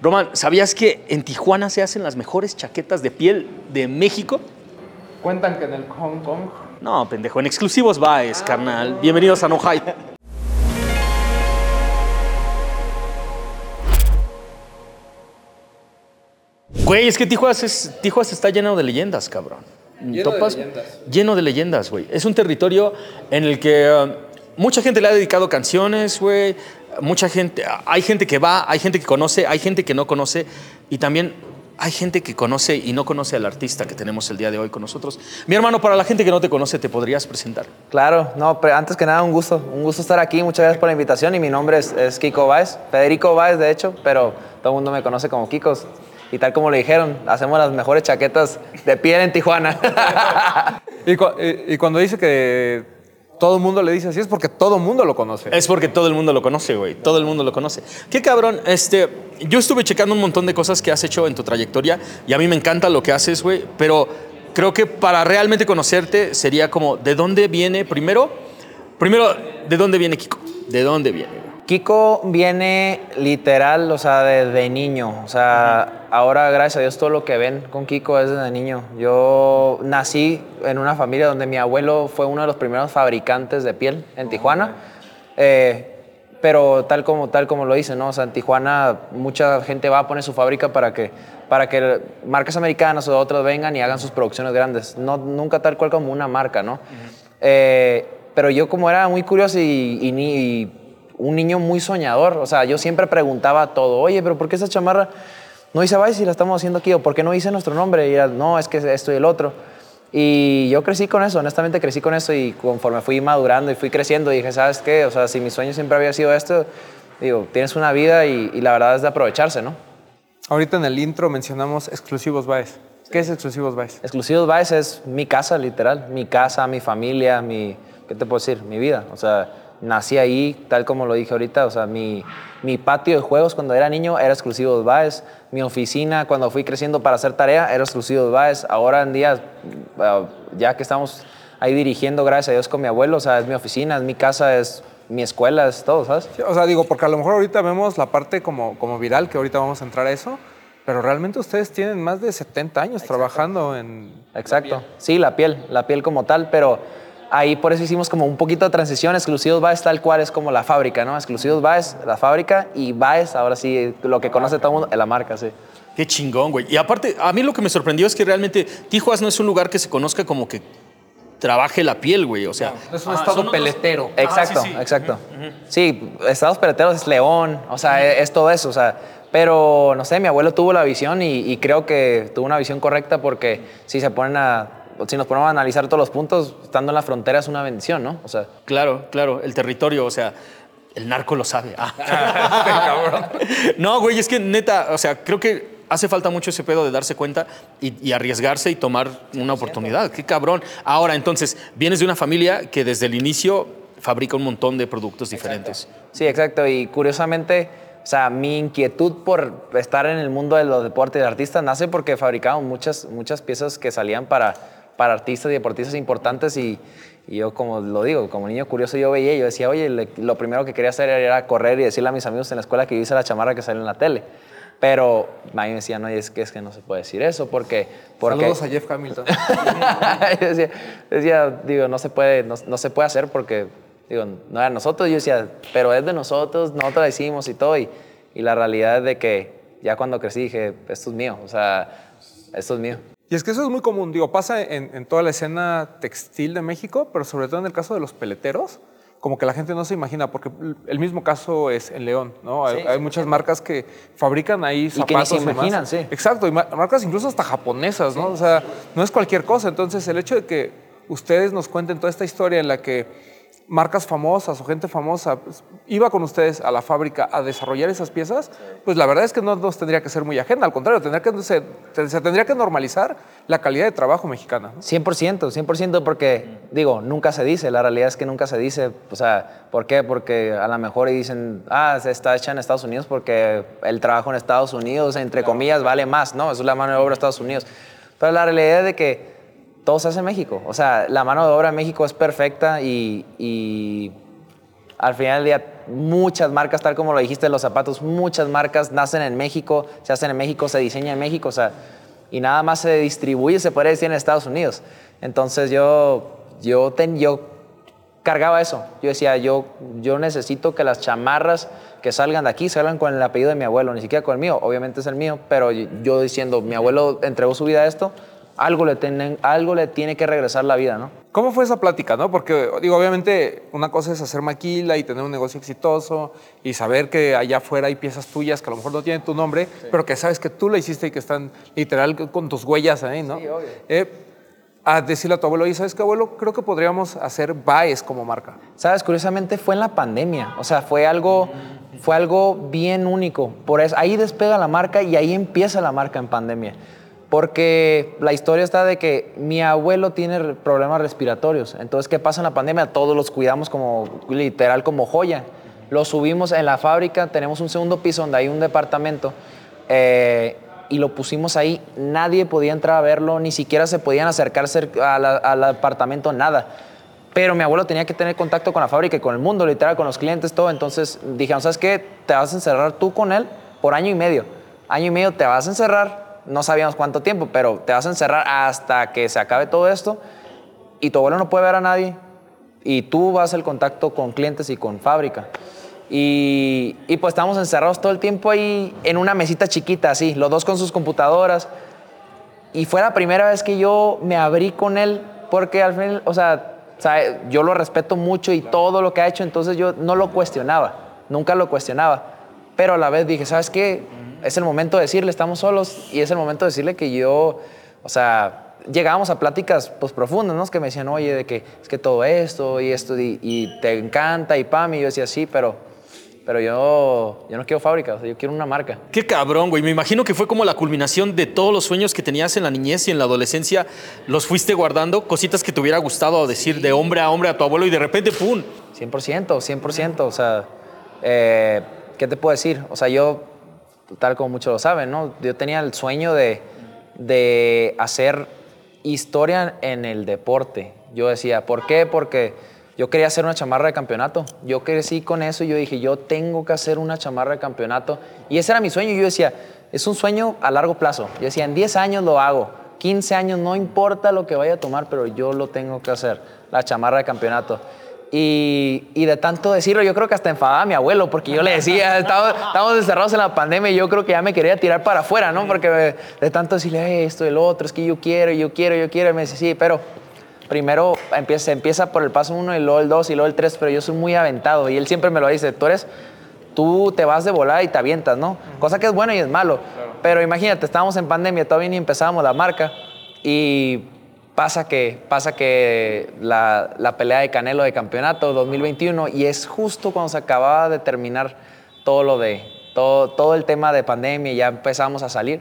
Roman, ¿sabías que en Tijuana se hacen las mejores chaquetas de piel de México? Cuentan que en el Hong Kong. No, pendejo, en exclusivos Baez, carnal. Bienvenidos a No Hype. Güey, es que Tijuas, es, Tijuas está lleno de leyendas, cabrón. Lleno de leyendas. Lleno de leyendas, güey. Es un territorio en el que uh, mucha gente le ha dedicado canciones, güey. Mucha gente, hay gente que va, hay gente que conoce, hay gente que no conoce y también hay gente que conoce y no conoce al artista que tenemos el día de hoy con nosotros. Mi hermano, para la gente que no te conoce, ¿te podrías presentar? Claro, no, pero antes que nada, un gusto. Un gusto estar aquí. Muchas gracias por la invitación. Y mi nombre es, es Kiko Báez, Federico Báez, de hecho, pero todo el mundo me conoce como Kikos. Y tal como le dijeron, hacemos las mejores chaquetas de piel en Tijuana. Y, cu- y- y cuando dice que todo el mundo le dice así, es porque todo el mundo lo conoce. Es porque todo el mundo lo conoce, güey. Todo el mundo lo conoce. Qué cabrón. Este, yo estuve checando un montón de cosas que has hecho en tu trayectoria y a mí me encanta lo que haces, güey. Pero creo que para realmente conocerte sería como, ¿de dónde viene primero? Primero, ¿de dónde viene Kiko? ¿De dónde viene? Kiko viene literal, o sea, desde niño. O sea, ahora, gracias a Dios, todo lo que ven con Kiko es desde niño. Yo nací en una familia donde mi abuelo fue uno de los primeros fabricantes de piel en Tijuana. Eh, pero tal como, tal como lo dice, ¿no? O sea, en Tijuana mucha gente va a poner su fábrica para que, para que marcas americanas o otras vengan y hagan sus producciones grandes. No, nunca tal cual como una marca, ¿no? Eh, pero yo como era muy curioso y, y ni- y un niño muy soñador, o sea, yo siempre preguntaba todo, oye, pero ¿por qué esa chamarra no dice Vice si la estamos haciendo aquí? ¿O por qué no dice nuestro nombre? Y era, no, es que esto y el otro. Y yo crecí con eso, honestamente crecí con eso y conforme fui madurando y fui creciendo, dije, ¿sabes qué? O sea, si mi sueño siempre había sido esto, digo, tienes una vida y, y la verdad es de aprovecharse, ¿no? Ahorita en el intro mencionamos exclusivos Baez. ¿Qué es exclusivos Baez? Exclusivos Vice es mi casa, literal. Mi casa, mi familia, mi. ¿Qué te puedo decir? Mi vida. O sea, nací ahí, tal como lo dije ahorita. O sea, mi, mi patio de juegos cuando era niño era Exclusivos Vice. Mi oficina cuando fui creciendo para hacer tarea era Exclusivos Vice. Ahora en día, uh, ya que estamos ahí dirigiendo, gracias a Dios, con mi abuelo, o sea, es mi oficina, es mi casa, es mi escuela, es todo, ¿sabes? Sí, O sea, digo, porque a lo mejor ahorita vemos la parte como, como viral, que ahorita vamos a entrar a eso, pero realmente ustedes tienen más de 70 años trabajando en... Exacto. Sí, la piel, la piel como tal, pero ahí por eso hicimos como un poquito de transición. Exclusivos Baez tal cual es como la fábrica, ¿no? Exclusivos Baez, la fábrica y Baez, ahora sí, lo que conoce todo el mundo, es la marca, sí. Qué chingón, güey. Y aparte, a mí lo que me sorprendió es que realmente Tijuas no es un lugar que se conozca como que trabaje la piel, güey. O sea, es un estado peletero. Exacto, sí, sí. exacto. Sí, Estados Peleteros es León, o sea, es, es todo eso, o sea, pero no sé, mi abuelo tuvo la visión y, y creo que tuvo una visión correcta porque si se ponen a, si nos ponemos a analizar todos los puntos, estando en la frontera es una bendición, ¿no? O sea, Claro, claro, el territorio, o sea, el narco lo sabe. Ah. no, güey, es que neta, o sea, creo que hace falta mucho ese pedo de darse cuenta y, y arriesgarse y tomar una oportunidad. Qué cabrón. Ahora, entonces, vienes de una familia que desde el inicio fabrica un montón de productos diferentes. Sí, exacto. Y curiosamente, o sea, mi inquietud por estar en el mundo de los deportes y de artistas nace porque fabricamos muchas, muchas piezas que salían para, para artistas y deportistas importantes y, y yo, como lo digo, como niño curioso, yo veía yo decía, oye, le- lo primero que quería hacer era correr y decirle a mis amigos en la escuela que yo hice la chamarra que salió en la tele. Pero a mí me decían, oye, es que, es que no se puede decir eso porque... porque Saludos a Jeff Hamilton. yo decía, decía, digo, no se puede, no, no se puede hacer porque, digo, no era nosotros. Yo decía, pero es de nosotros, nosotros la hicimos y todo. Y, y la realidad es de que ya cuando crecí dije, esto es mío, o sea, esto es mío. Y es que eso es muy común, digo, pasa en, en toda la escena textil de México, pero sobre todo en el caso de los peleteros, como que la gente no se imagina, porque el mismo caso es en León, ¿no? Hay, hay muchas marcas que fabrican ahí Y que ni zapatos se imaginan, sí. Exacto, y ma- marcas incluso hasta japonesas, ¿no? O sea, no es cualquier cosa. Entonces, el hecho de que ustedes nos cuenten toda esta historia en la que marcas famosas o gente famosa pues, iba con ustedes a la fábrica a desarrollar esas piezas, pues la verdad es que no nos tendría que ser muy ajena, al contrario, tendría que, se, se tendría que normalizar la calidad de trabajo mexicana. ¿no? 100%, 100% porque, digo, nunca se dice, la realidad es que nunca se dice, o sea, ¿por qué? Porque a lo mejor dicen, ah, se está hecha en Estados Unidos porque el trabajo en Estados Unidos, entre comillas, vale más, ¿no? Eso es la mano de obra de Estados Unidos. Pero la realidad es de que todo se hace en México, o sea, la mano de obra en México es perfecta y, y al final del día, muchas marcas, tal como lo dijiste, los zapatos, muchas marcas nacen en México, se hacen en México, se diseñan en México, o sea, y nada más se distribuye, se podría decir, en Estados Unidos. Entonces yo, yo, ten, yo cargaba eso. Yo decía, yo, yo necesito que las chamarras que salgan de aquí salgan con el apellido de mi abuelo, ni siquiera con el mío, obviamente es el mío, pero yo diciendo, mi abuelo entregó su vida a esto, algo le, tienen, algo le tiene que regresar la vida, ¿no? ¿Cómo fue esa plática, no? Porque, digo, obviamente una cosa es hacer maquila y tener un negocio exitoso y saber que allá afuera hay piezas tuyas que a lo mejor no tienen tu nombre, pero que sabes que tú la hiciste y que están literal con tus huellas ahí, ¿no? Sí, obvio. Eh, a decirle a tu abuelo, y sabes qué, abuelo, creo que podríamos hacer Baez como marca. Sabes, curiosamente fue en la pandemia, o sea, fue algo, fue algo bien único. Por eso, ahí despega la marca y ahí empieza la marca en pandemia. Porque la historia está de que mi abuelo tiene problemas respiratorios. Entonces, ¿qué pasa en la pandemia? Todos los cuidamos como literal como joya. Lo subimos en la fábrica, tenemos un segundo piso donde hay un departamento eh, y lo pusimos ahí. Nadie podía entrar a verlo, ni siquiera se podían acercarse al, al apartamento, nada. Pero mi abuelo tenía que tener contacto con la fábrica y con el mundo, literal, con los clientes, todo. Entonces dijeron, ¿sabes qué? Te vas a encerrar tú con él por año y medio. Año y medio te vas a encerrar no sabíamos cuánto tiempo, pero te vas a encerrar hasta que se acabe todo esto y tu abuelo no puede ver a nadie y tú vas al contacto con clientes y con fábrica. Y, y, pues estamos encerrados todo el tiempo ahí en una mesita chiquita, así, los dos con sus computadoras. Y fue la primera vez que yo me abrí con él, porque al final, o sea, yo lo respeto mucho y todo lo que ha hecho, entonces yo no lo cuestionaba, nunca lo cuestionaba. Pero a la vez dije, ¿sabes qué? Es el momento de decirle, estamos solos, y es el momento de decirle que yo, o sea, llegábamos a pláticas pues profundas, ¿no? Que me decían, oye, de que es que todo esto y esto, y, te encanta, y pam, y yo decía, sí, pero, pero yo, yo no quiero fábrica, yo quiero una marca. Qué cabrón, güey. Me imagino que fue como la culminación de todos los sueños que tenías en la niñez y en la adolescencia, los fuiste guardando, cositas que te hubiera gustado decir de hombre a hombre a tu abuelo, y de repente, ¡pum! 100%, 100%, o sea, eh, ¿qué te puedo decir? O sea, yo tal como muchos lo saben, ¿no? Yo tenía el sueño de, de hacer historia en el deporte. Yo decía, ¿por qué? Porque yo quería hacer una chamarra de campeonato. Yo crecí con eso y yo dije, yo tengo que hacer una chamarra de campeonato. Y ese era mi sueño. Yo decía, es un sueño a largo plazo. Yo decía, en 10 años lo hago. 15 años, no importa lo que vaya a tomar, pero yo lo tengo que hacer, la chamarra de campeonato. Y, y, de tanto decirlo, yo creo que hasta enfadaba a mi abuelo, porque yo le decía, estábamos, encerrados en la pandemia y yo creo que ya me quería tirar para afuera, ¿no? Porque de tanto decirle esto, el otro, es que yo quiero, yo quiero, yo quiero, y me dice, sí, pero primero empieza, empieza por el paso uno y luego el dos y luego el tres, pero yo soy muy aventado y él siempre me lo dice, tú eres, tú te vas de volar y te avientas, ¿no? Cosa que es bueno y es malo. Pero imagínate, estábamos en pandemia, todavía ni empezábamos la marca y pasa que, pasa que la, la, pelea de Canelo de campeonato 2021 y es justo cuando se acababa de terminar todo lo de, todo, todo el tema de pandemia y ya empezamos a salir.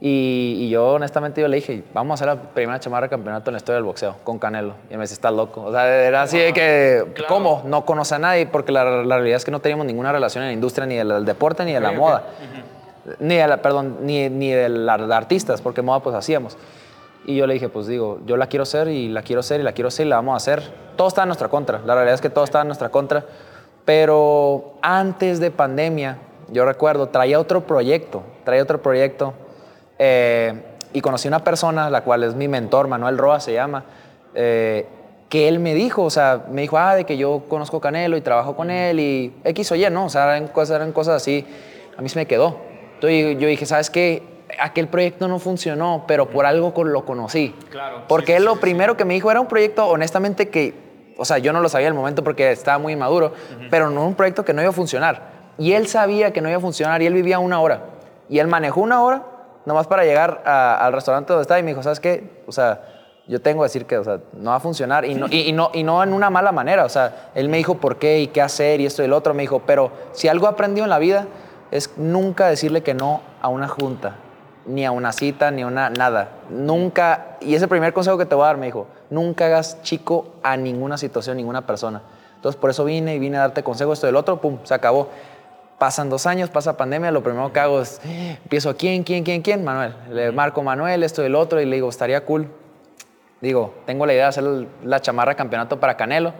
y, y, yo honestamente yo le dije, vamos a hacer la primera chamarra de campeonato en la historia del boxeo con Canelo. Y me dice, estás loco. O sea, era así de que, ¿cómo? No conoce a nadie porque la, la, realidad es que no teníamos ninguna relación en la industria ni del, deporte ni de la moda. Ni de la, perdón, ni, ni de, la, de artistas, porque moda pues hacíamos. Y yo le dije, pues digo, yo la quiero hacer y la quiero hacer y la quiero hacer y la vamos a hacer. Todo está en nuestra contra. La realidad es que todo está en nuestra contra. Pero antes de pandemia, yo recuerdo, traía otro proyecto, traía otro proyecto eh, y conocí una persona, la cual es mi mentor, Manuel Roa se llama, eh, que él me dijo, o sea, me dijo, ah, de que yo conozco Canelo y trabajo con él y X o Y, ¿no? O sea, eran cosas, eran cosas así. A mí se me quedó. Entonces yo dije, ¿sabes qué? Aquel proyecto no funcionó, pero por algo lo conocí. Claro. Porque él lo primero que me dijo era un proyecto, honestamente, que, o sea, yo no lo sabía el momento porque estaba muy inmaduro, pero no un proyecto que no iba a funcionar. Y él sabía que no iba a funcionar y él vivía una hora. Y él manejó una hora nomás para llegar al restaurante donde estaba y me dijo, ¿sabes qué? O sea, yo tengo que decir que o sea, no va a funcionar y no, y, no, y no en una mala manera. O sea, él me dijo por qué y qué hacer y esto y el otro. Me dijo, pero si algo aprendido en la vida es nunca decirle que no a una junta ni a una cita, ni a una nada. Nunca, y ese primer consejo que te voy a dar, me dijo, nunca hagas chico a ninguna situación, ninguna persona. Entonces por eso vine y vine a darte consejo, esto del otro, pum, se acabó. Pasan dos años, pasa pandemia, lo primero que hago es, empiezo, ¿quién, quién, quién, quién? Manuel. Le marco Manuel, esto del otro, y le digo, estaría cool. Digo, tengo la idea de hacer la chamarra campeonato para Canelo.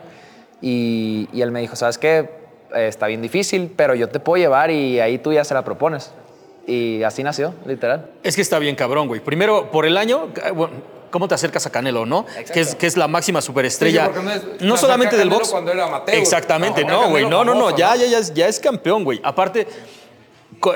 Y, y él me dijo, ¿sabes qué? Eh, está bien difícil, pero yo te puedo llevar y ahí tú ya se la propones. Y así nació, literal. Es que está bien cabrón, güey. Primero, por el año, bueno, ¿cómo te acercas a Canelo, no? Que es, que es la máxima superestrella. Sí, no es- no me solamente del box. cuando era amateur. Exactamente, No, no, güey. No, no, no. Ya, ya, ya, es- ya es campeón, güey. Aparte,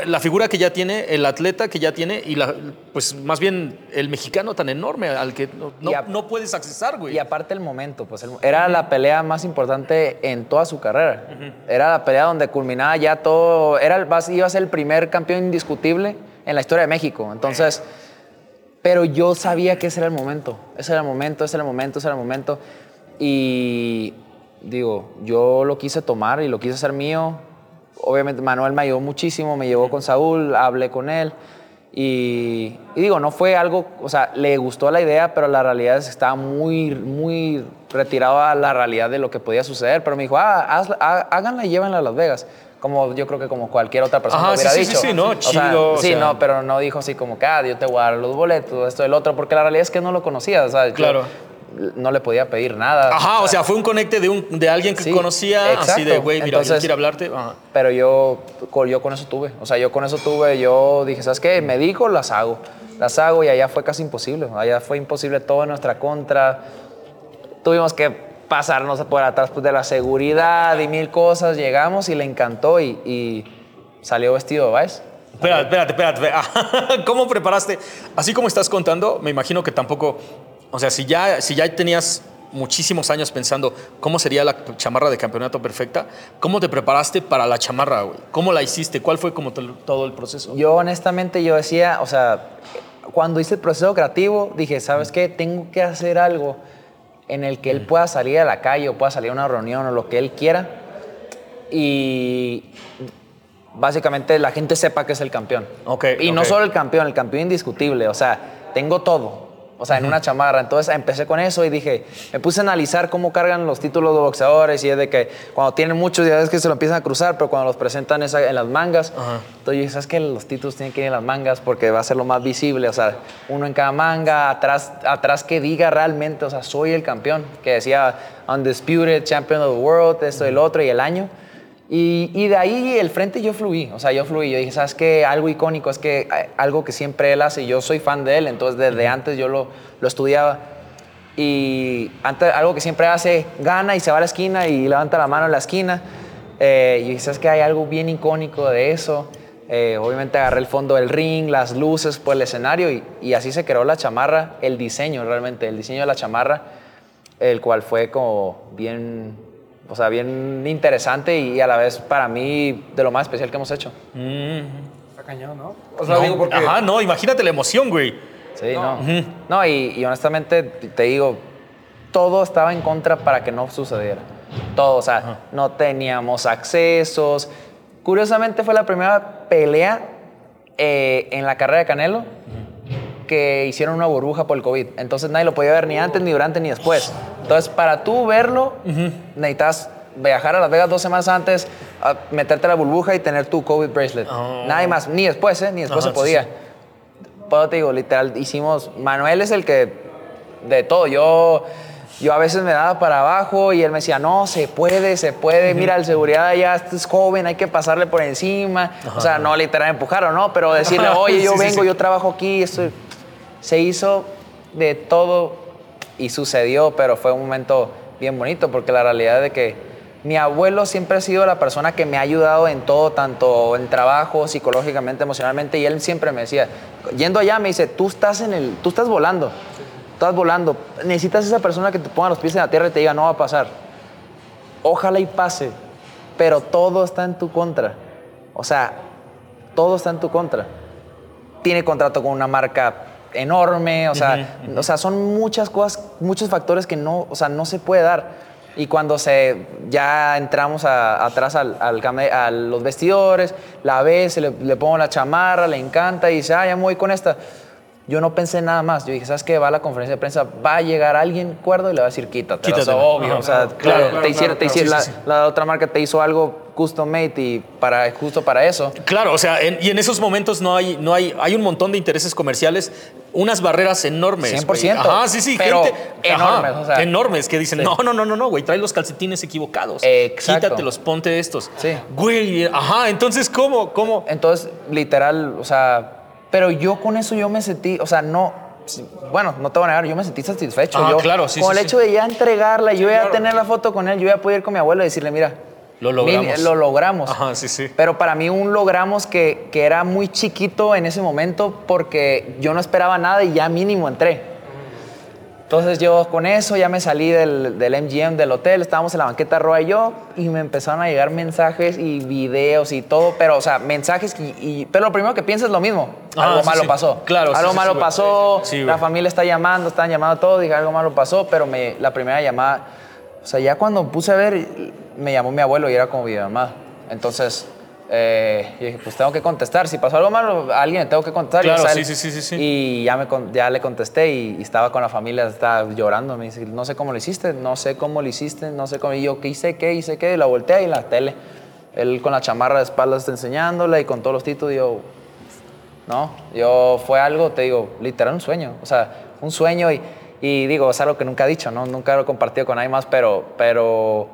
la figura que ya tiene, el atleta que ya tiene y la, pues más bien el mexicano tan enorme al que no, no- Y a- no puedes accesar, güey. Y aparte el momento, pues el- era la pelea más importante en toda su carrera. Era la pelea donde culminaba ya todo, era iba a ser el primer campeón indiscutible en la historia de México. Entonces, pero yo sabía que ese era el momento, ese era el momento, ese era el momento, ese era el momento. Y digo, yo lo quise tomar y lo quise hacer mío. Obviamente Manuel me ayudó muchísimo, me llevó con Saúl, hablé con él. Y, y digo, no fue algo, o sea, le gustó la idea, pero la realidad es que estaba muy, muy retirado a la realidad de lo que podía suceder. Pero me dijo, ah, há- háganla y llévenla a Las Vegas. Como yo creo que como cualquier otra persona Ajá, lo hubiera sí, sí, dicho. sí, sí, no, O sea, chido, o sí, sea. no, pero no dijo así como que, ah, yo te voy a dar los boletos, esto, el otro, porque la realidad es que no lo conocía, o sea, yo Claro. No le podía pedir nada. Ajá, o sea, fue un conecte de, un, de alguien que Sí, conocía, así de, exacto. güey, mira, yo Entonces- quiero hablarte. Ajá. Pero yo, yo con eso tuve. O sea, yo con eso tuve. Yo dije, ¿sabes qué? Me dijo, las hago. Las hago y allá fue casi imposible. Allá fue imposible todo en nuestra contra. Tuvimos que pasarnos por atrás pues, de la seguridad y mil cosas. Llegamos y le encantó y, y salió vestido de Vice. Espérate, espérate. espérate. ¿Cómo preparaste? Así como estás contando, me imagino que tampoco, o sea, si ya, si ya tenías muchísimos años pensando cómo sería la chamarra de campeonato perfecta, ¿cómo te preparaste para la chamarra, güey? ¿Cómo la hiciste? ¿Cuál fue como to- todo el proceso? Yo honestamente yo decía, o sea, cuando hice el proceso creativo, dije, ¿sabes qué? Tengo que hacer algo en el que él pueda salir a la calle o pueda salir a una reunión o lo que él quiera y básicamente la gente sepa que es el campeón. Ok, y no solo el campeón, el campeón indiscutible, o sea, tengo todo. O sea, en una chamarra. Entonces empecé con eso y dije, me puse a analizar cómo cargan los títulos de boxeadores y es de que cuando tienen muchos ya es que se lo empiezan a cruzar, pero cuando los presentan es en las mangas. Ajá. Entonces yo dije, ¿sabes qué? Los títulos tienen que ir en las mangas porque va a ser lo más visible. O sea, uno en cada manga, atrás, atrás que diga realmente, o sea, soy el campeón. Que decía Undisputed, Champion of the World, esto y el otro y el año. Y, y de ahí el frente yo fluí, o sea, yo fluí, yo dije, ¿sabes qué? Algo icónico, es que algo que siempre él hace, yo soy fan de él, entonces desde antes yo lo, lo estudiaba. Y antes, algo que siempre hace, gana y se va a la esquina y levanta la mano en la esquina. Eh, y dije, ¿sabes qué? Hay algo bien icónico de eso. Eh, obviamente agarré el fondo del ring, las luces, pues el escenario y, y así se creó la chamarra, el diseño realmente, el diseño de la chamarra, el cual fue como bien, o sea, bien interesante y a la vez para mí de lo más especial que hemos hecho. Está cañón, ¿no? O sea, No, digo porque... Ajá, no, imagínate la emoción, güey. Sí, no. No, y, y honestamente te digo, todo estaba en contra para que no sucediera. Todo, o sea, no teníamos accesos. Curiosamente fue la primera pelea eh, en la carrera de Canelo que hicieron una burbuja por el COVID. Entonces nadie lo podía ver ni antes, ni durante, ni después. Entonces, para tú verlo, necesitas viajar a Las Vegas dos semanas antes, a meterte a la burbuja y tener tu COVID bracelet. Oh. Nadie más, ni después, ¿eh? Ni después Ajá, se podía. sí. Pero te digo, literal, hicimos. Manuel es el que. De todo. Yo. Yo a veces me daba para abajo y él me decía, no, se puede, se puede, mira, el seguridad allá este es joven, hay que pasarle por encima. O sea, no literal empujar o no, pero decirle, oye, yo Sí, vengo, yo trabajo aquí, esto. Se hizo de todo y sucedió, pero fue un momento bien bonito porque la realidad de que mi abuelo siempre ha sido la persona que me ha ayudado en todo, tanto en trabajo, psicológicamente, emocionalmente, y él siempre me decía, yendo allá me dice, tú estás en el, tú estás volando, estás volando, necesitas esa persona que te ponga los pies en la tierra y te diga, no va a pasar. Ojalá y pase, pero todo está en tu contra. O sea, todo está en tu contra tiene contrato con una marca enorme, o sea, o sea, son muchas cosas, muchos factores que no, o sea, no se puede dar. Y cuando se, ya entramos a- atrás al, a los vestidores, la ves, le, le pongo la chamarra, le encanta y dice, ah, ya me voy con esta. Yo no pensé nada más. Yo dije, ¿sabes qué? Va a la conferencia de prensa, va a llegar alguien cuerdo y le va a decir, quítate. Quítatela. obvio. O sea, claro, claro, claro, te hicieron, te hicieron- sí, la, sí, sí. la otra marca te hizo algo custom made y para, justo para eso. Claro, o sea, en- y en esos momentos no hay, no hay, hay un montón de intereses comerciales unas barreras enormes. güey. 100%, Ajá, sí, sí. pero gente, enormes, ajá, o sea. enormes que dicen, Sí. no, no, no, no, no, güey, trae los calcetines equivocados. Exacto. Quítatelos, ponte estos. Sí. Güey, ajá, entonces, ¿cómo? ¿Cómo? Entonces, literal, o sea, pero yo con eso yo me sentí, o sea, no, bueno, no te voy a negar, yo me sentí satisfecho. Ah, yo, claro, sí, Con sí, el sí. hecho de ya entregarla, yo iba a tener la foto con él, yo iba a poder ir con mi abuelo y decirle, mira, Lo logramos. lo logramos. Ajá, sí, sí. Pero para mí un logramos que, que era muy chiquito en ese momento porque yo no esperaba nada y ya mínimo entré. Entonces yo con eso ya me salí del, del MGM, del hotel, estábamos en la banqueta Roa y yo, y me empezaron a llegar mensajes y videos y todo, pero o sea, mensajes y... y- pero lo primero que piensas es lo mismo, Ah, algo sí, malo sí. pasó. Claro, sí, Algo sí, malo pasó, la familia está llamando, están llamando todo, dije algo malo pasó, pero me, la primera llamada, o sea, ya cuando puse a ver, me llamó mi abuelo y era como videollamada. Entonces, eh, yo dije, pues tengo que contestar. Si pasó algo malo, a alguien le tengo que contestar. Y, Claro, sea, sí, sí, sí. Y ya, me, ya le contesté y, y estaba con la familia, estaba llorando. Me dice, no sé cómo lo hiciste, no sé cómo lo hiciste, no sé cómo. Y yo, ¿qué hice? ¿Qué hice? ¿Qué? Y la volteé y la tele. Él con la chamarra de espaldas enseñándola y con todos los títulos. Y yo, no, yo fue algo, te digo, literal un sueño. O sea, un sueño y, y digo, es algo que nunca he dicho, ¿no? Nunca lo he compartido con nadie más, pero, pero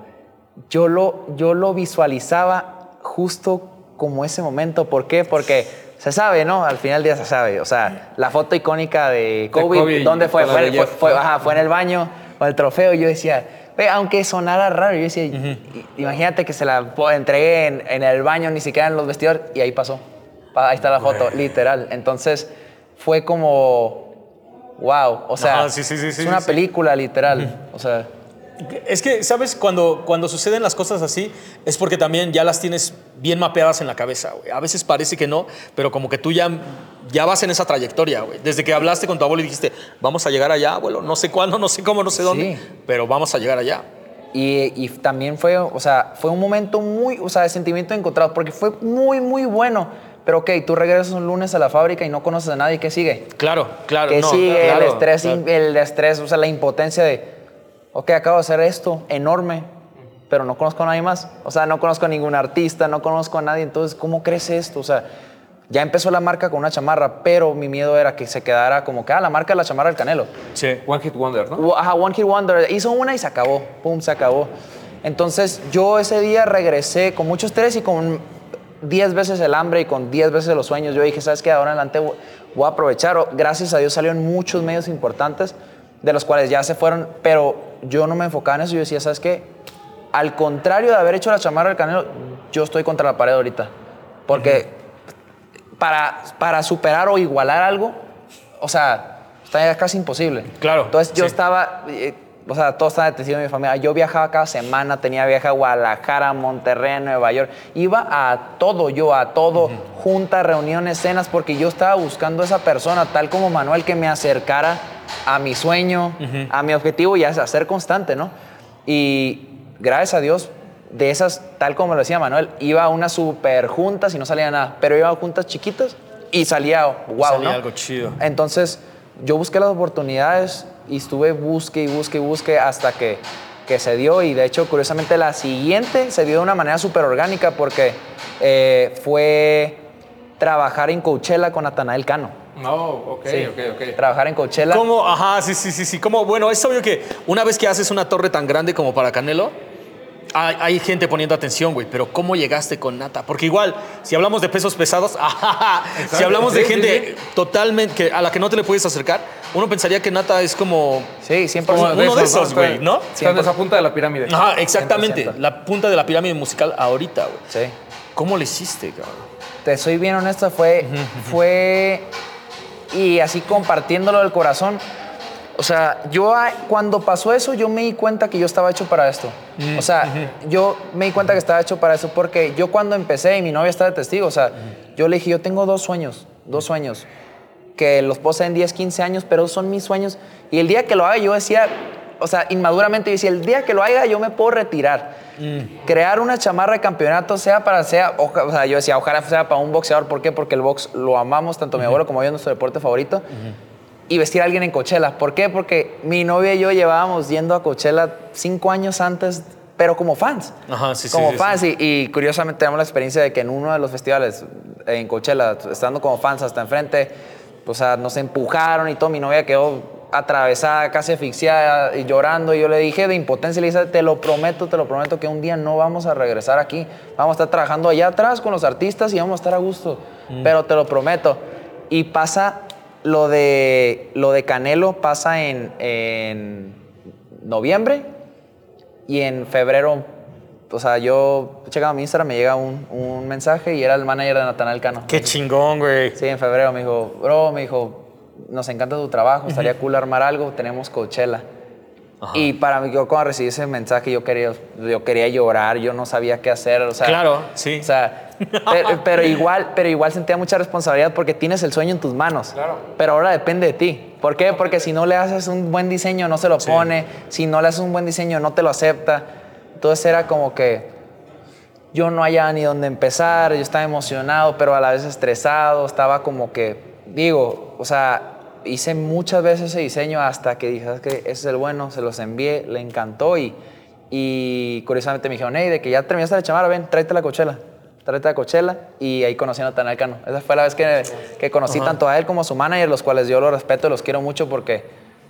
yo, lo, yo lo visualizaba justo como ese momento. ¿Por qué? Porque se sabe, ¿no? Al final del día se sabe. O sea, la foto icónica de Kobe, Kobe ¿dónde fue? Fue, de fue- fue- ajá, fue en el baño con el trofeo. Yo decía, "Ve, aunque sonara raro, yo decía, "I- imagínate que se la entregué en, en el baño, ni siquiera en los vestidores, y ahí pasó. Pa- Ahí está la foto, literal. Entonces fue como, wow, o sea, sí, sí, sí, es una película, literal. O sea, Es que, ¿sabes? Cuando, cuando suceden las cosas así, es porque también ya las tienes bien mapeadas en la cabeza, güey. A veces parece que no, pero como que tú ya, ya vas en esa trayectoria, güey. Desde que hablaste con tu abuelo y dijiste, vamos a llegar allá, abuelo. No sé cuándo, no sé cómo, no sé dónde, Sí. pero vamos a llegar allá. Y, y también fue, o sea, fue un momento muy, o sea, de sentimiento encontrado, porque fue muy, muy bueno. Pero ok, tú regresas un lunes a la fábrica y no conoces a nadie, ¿qué sigue? Claro, claro. ¿Qué no, sigue? claro, el estrés, claro. el estrés, o sea, la impotencia de, ok, acabo de hacer esto enorme, pero no conozco a nadie más. O sea, no conozco a ningún artista, no conozco a nadie. Entonces, ¿cómo crece esto? O sea, ya empezó la marca con una chamarra, pero mi miedo era que se quedara como que, ah, la marca de la chamarra del Canelo. Sí. One Hit Wonder, ¿no? Ajá, One Hit Wonder. Hizo una y se acabó. Pum, se acabó. Entonces yo ese día regresé con mucho estrés y con 10 veces el hambre y con 10 veces los sueños. Yo dije, ¿sabes qué? Ahora en adelante voy a aprovechar. Gracias a Dios salieron muchos medios importantes, de los cuales ya se fueron, pero yo no me enfocaba en eso. Yo decía, ¿sabes qué? Al contrario de haber hecho la chamarra del Canelo, yo estoy contra la pared ahorita. Porque para, para superar o igualar algo, o sea, está casi imposible. Claro, Entonces yo sí. estaba, eh, o sea, todo estaba detenido en mi familia. Yo viajaba cada semana, tenía viaje a Guadalajara, Monterrey, Nueva York. Iba a todo, yo a todo, juntas, reuniones, cenas, porque yo estaba buscando esa persona, tal como Manuel, que me acercara a mi sueño, a mi objetivo y a a ser constante, ¿no? Y gracias a Dios, de esas, tal como lo decía Manuel, iba a unas super juntas y no salía nada, pero iba a juntas chiquitas y salía, wow, Salía ¿no? algo chido. Entonces, yo busqué las oportunidades y estuve busque y busque y busque hasta que, que se dio. Y de hecho, curiosamente, la siguiente se dio de una manera súper orgánica porque eh, fue trabajar en Coachella con Natanael Cano. No, ok, Sí. ok, ok. Trabajar en Coachella. ¿Cómo? Ajá, sí, sí, sí, sí. Como, bueno, es obvio que una vez que haces una torre tan grande como para Canelo, hay, hay gente poniendo atención, güey. Pero ¿cómo llegaste con Nata? Porque igual, si hablamos de pesos pesados, ajá, si hablamos de sí, gente totalmente que, a la que no te le puedes acercar, uno pensaría que Nata es como Sí, 100%. Como uno de esos, güey, ¿no? Están esa punta de la pirámide. Ajá, exactamente. 100%. La punta de la pirámide musical ahorita, güey. Sí. ¿Cómo le hiciste, cabrón? Te soy bien honesto, fue, fue, y así compartiéndolo del corazón, o sea, yo cuando pasó eso, yo me di cuenta que yo estaba hecho para esto. O sea, yo me di cuenta que estaba hecho para eso porque yo cuando empecé, y mi novia está de testigo, o sea, yo le dije, yo tengo dos sueños, dos sueños, que los posee en 10, 15 años, pero son mis sueños. Y el día que lo haga, yo decía, o sea, inmaduramente, yo decía, el día que lo haga, yo me puedo retirar. Crear una chamarra de campeonato, sea para, sea, oja- o sea, yo decía, ojalá sea para un boxeador. ¿Por qué? Porque el box lo amamos, tanto mi abuelo como yo, es nuestro deporte favorito. Y vestir a alguien en Coachella. ¿Por qué? Porque mi novia y yo llevábamos yendo a Coachella cinco años antes, pero como fans. Ajá, sí, sí, Como sí, fans. Y, y curiosamente tenemos la experiencia de que en uno de los festivales en Coachella, estando como fans hasta enfrente, o sea, nos empujaron y todo. Mi novia quedó atravesada, casi asfixiada y llorando. Y yo le dije de impotencia, le dije, te lo prometo, te lo prometo que un día no vamos a regresar aquí. Vamos a estar trabajando allá atrás con los artistas y vamos a estar a gusto. Pero te lo prometo. Y pasa lo de, lo de Canelo, pasa en, en noviembre y en febrero. O sea, yo checaba mi Instagram, me llega un, un mensaje y era el manager de Natanael Cano. Qué chingón, güey. Sí, en febrero me dijo, bro, me dijo, nos encanta tu trabajo, estaría cool armar algo, tenemos Coachella. Y para mí, yo cuando recibí ese mensaje, yo quería, yo quería llorar, yo no sabía qué hacer, o sea... Claro, sí. O sea, pero, pero igual, pero igual sentía mucha responsabilidad porque tienes el sueño en tus manos. Claro. Pero ahora depende de ti. ¿Por qué? Porque si no le haces un buen diseño, no se lo pone. Si no le haces un buen diseño, no te lo acepta. Entonces era como que yo no hallaba ni dónde empezar, yo estaba emocionado, pero a la vez estresado, estaba como que, digo, o sea, hice muchas veces ese diseño hasta que dije, ¿sabes qué? Ese es el bueno, se los envié, le encantó y, y curiosamente me dijeron, hey, de que ya terminaste la chamarra, ven, tráete la cochela. Tráete la cochela y ahí conocí a Natanael Cano. Esa fue la vez que, que conocí tanto a él como a su manager, los cuales yo los respeto y los quiero mucho porque,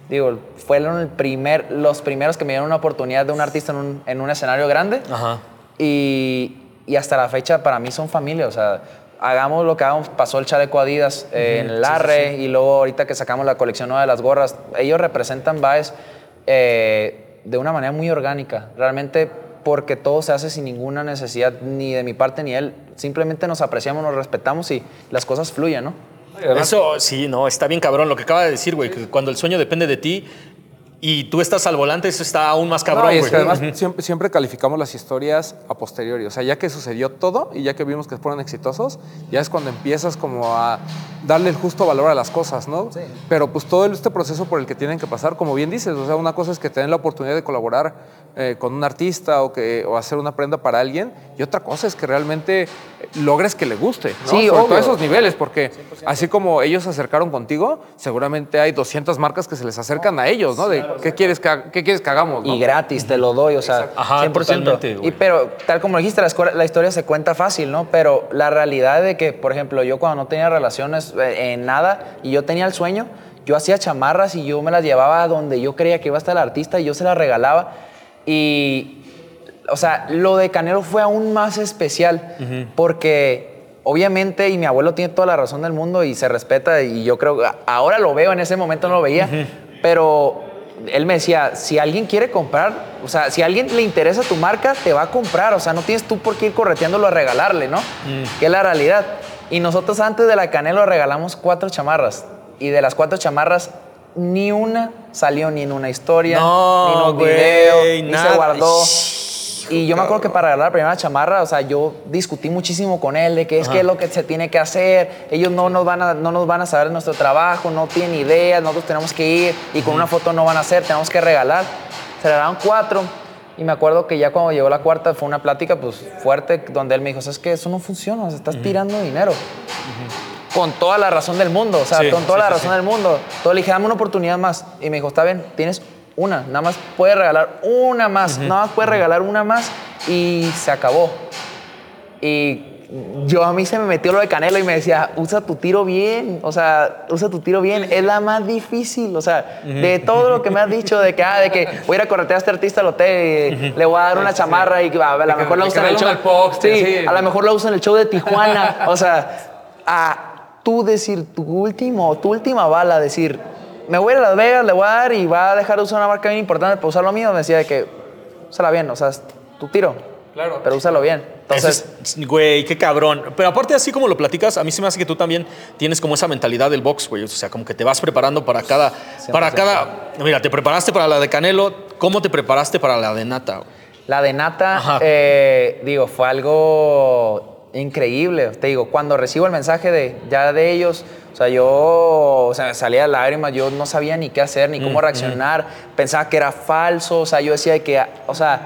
digo, fueron el primer, los primeros que me dieron una oportunidad de un artista en un, en un escenario grande. Ajá. Y, y hasta la fecha para mí son familia, o sea, hagamos lo que hagamos, pasó el chaleco Adidas eh, en el Arre y luego ahorita que sacamos la colección nueva de las gorras, ellos representan Baez eh, de una manera muy orgánica, realmente porque todo se hace sin ninguna necesidad ni de mi parte ni él, simplemente nos apreciamos, nos respetamos y las cosas fluyen, ¿no? Eso, sí, no, está bien cabrón lo que acaba de decir, güey, que cuando el sueño depende de ti y tú estás al volante, eso está aún más No, cabrón, y es güey. que además siempre, siempre calificamos las historias a posteriori. O sea, ya que sucedió todo y ya que vimos que fueron exitosos, ya es cuando empiezas como a darle el justo valor a las cosas, ¿no? Sí. Pero pues todo este proceso por el que tienen que pasar, como bien dices, o sea, una cosa es que te den la oportunidad de colaborar eh, con un artista o, que, o hacer una prenda para alguien y otra cosa es que realmente logres que le guste, ¿no? Sí, Sobre todos esos niveles, porque así como ellos se acercaron contigo, seguramente hay 200 marcas que se les acercan a ellos, ¿no? De qué quieres que, qué quieres que hagamos, ¿no? Y gratis, te lo doy, o sea, Ajá, 100%. totalmente, güey. y pero, tal como dijiste, la, escuela- la historia se cuenta fácil, ¿no? Pero la realidad de que, por ejemplo, yo cuando no tenía relaciones eh, en nada y yo tenía el sueño, yo hacía chamarras y yo me las llevaba a donde yo creía que iba a estar el artista y yo se las regalaba. Y, o sea, lo de Canelo fue aún más especial porque obviamente, y mi abuelo tiene toda la razón del mundo y se respeta, y yo creo, ahora lo veo, en ese momento no lo veía, pero él me decía, si alguien quiere comprar, o sea, si a alguien le interesa tu marca, te va a comprar, o sea, no tienes tú por qué ir correteándolo a regalarle, ¿no? Que es la realidad. Y nosotros antes de la Canelo regalamos cuatro chamarras, y de las cuatro chamarras, ni una salió ni en una historia, No, ni en un video, ni nada. se guardó. Y yo me acuerdo que para regalar la primera chamarra, o sea, yo discutí muchísimo con él de que es que es lo que se tiene que hacer. Ellos no nos van a, no nos van a saber nuestro trabajo, no tienen idea, nosotros tenemos que ir y con una foto no van a hacer, tenemos que regalar. Se regalaron cuatro. Y me acuerdo que ya cuando llegó la cuarta fue una plática pues fuerte donde él me dijo, ¿sabes qué? Eso no funciona, o sea, estás tirando dinero. Con toda la razón del mundo, o sea, Sí, con toda sí, la razón sí. del mundo. Entonces le dije, dame una oportunidad más. Y me dijo, está bien, tienes una, nada más puedes regalar una más, nada más puedes regalar una más y se acabó. Y yo a mí se me metió lo de Canelo y me decía, usa tu tiro bien, o sea, usa tu tiro bien, es la más difícil, o sea, de todo lo que me has dicho, de que, ah, de que voy a ir a corretear a este artista al hotel, y le voy a dar una chamarra y a, lo mejor la usa en el show. sí, sí. a lo mejor la usa en el show de Tijuana, o sea, a tú decir tu último, tu última bala, decir, me voy a ir a Las Vegas, le voy a dar y va a dejar de usar una marca bien importante para usar lo mío, me decía de que, úsala bien, o sea, es tu tiro. Claro. Pero úsalo bien. Entonces, es- güey, qué cabrón. Pero aparte, así como lo platicas, a mí se me hace que tú también tienes como esa mentalidad del box, güey. O sea, como que te vas preparando para cada. Para cada. Mira, te preparaste para la de Canelo. ¿Cómo te preparaste para la de Nata? La de Nata, eh, digo, fue algo increíble. Te digo, cuando recibo el mensaje de ya de ellos, o sea, yo, o sea, me salía lágrimas, yo no sabía ni qué hacer, ni cómo reaccionar, pensaba que era falso, o sea, yo decía que, o sea,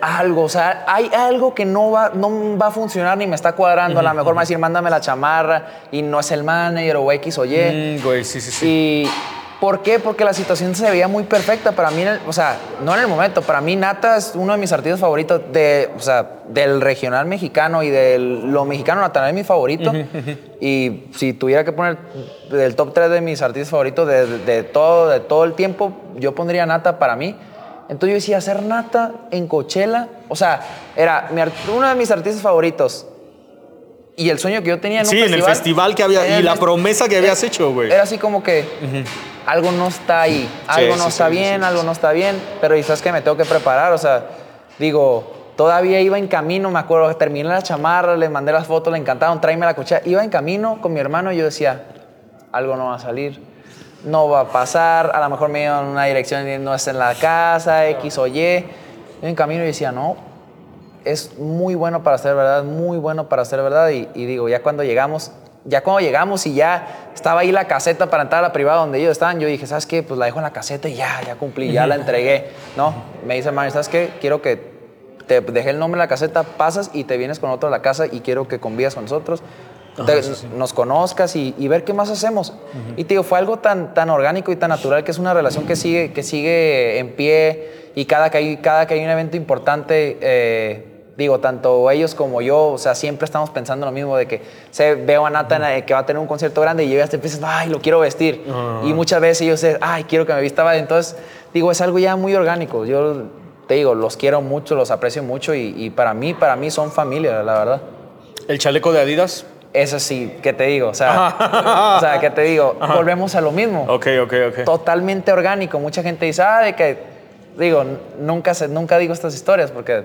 algo, o sea, hay algo que no va, no va a funcionar ni me está cuadrando. A lo mejor me va a decir, mándame la chamarra y no es el manager o X o Y. Mm, güey, sí, sí, sí. Y ¿Por qué? Porque la situación se veía muy perfecta para mí, o sea, no en el momento, para mí Nata es uno de mis artistas favoritos de, o sea, del regional mexicano y de lo mexicano, Natanael es mi favorito. Y si tuviera que poner del top 3 de mis artistas favoritos de, de- de todo, de todo el tiempo, yo pondría Nata para mí. Entonces yo decía, hacer Nata en Coachella, o sea, era mi uno de mis artistas favoritos. Y el sueño que yo tenía en un Sí, en el festival que había. Y la promesa que habías hecho, güey. era así como que algo no está ahí, algo sí, no sí, está sí, bien, algo no está bien, pero quizás que me tengo que preparar, o sea, digo, todavía iba en camino, me acuerdo, terminé la chamarra, le mandé las fotos, le encantaron, tráeme la cochera, iba en camino con mi hermano y yo decía, algo no va a salir, no va a pasar, a lo mejor me iban en una dirección y no es en la casa, X o Y, yo en camino y decía, no, es muy bueno para ser verdad, muy bueno para ser verdad. Y, y digo, ya cuando llegamos, ya cuando llegamos y ya estaba ahí la caseta para entrar a la privada donde ellos estaban, yo dije, ¿sabes qué? Pues la dejo en la caseta y ya, ya cumplí, ya la entregué. No, me dice hermano, ¿sabes qué? Quiero que te dejé el nombre en la caseta, pasas y te vienes con otro a la casa y quiero que convivas con nosotros. te- nos conozcas y, y ver qué más hacemos. Y te digo, fue algo tan, tan orgánico y tan natural que es una relación que sigue, que sigue en pie y cada que hay, cada que hay un evento importante, eh, digo, tanto ellos como yo, o sea, siempre estamos pensando lo mismo de que se, veo a Nathan eh, que va a tener un concierto grande y yo ya estoy pensando, ay, lo quiero vestir. Y muchas veces ellos dicen, ay, quiero que me vista. Entonces, digo, es algo ya muy orgánico. Yo te digo, los quiero mucho, los aprecio mucho y, y para mí, para mí son familia, la verdad. El chaleco de Adidas. Eso sí, ¿qué te digo? O sea, o sea ¿qué te digo? Volvemos a lo mismo. Ok, ok, ok. Totalmente orgánico. Mucha gente dice, ah, de que, digo, nunca, se, nunca digo estas historias porque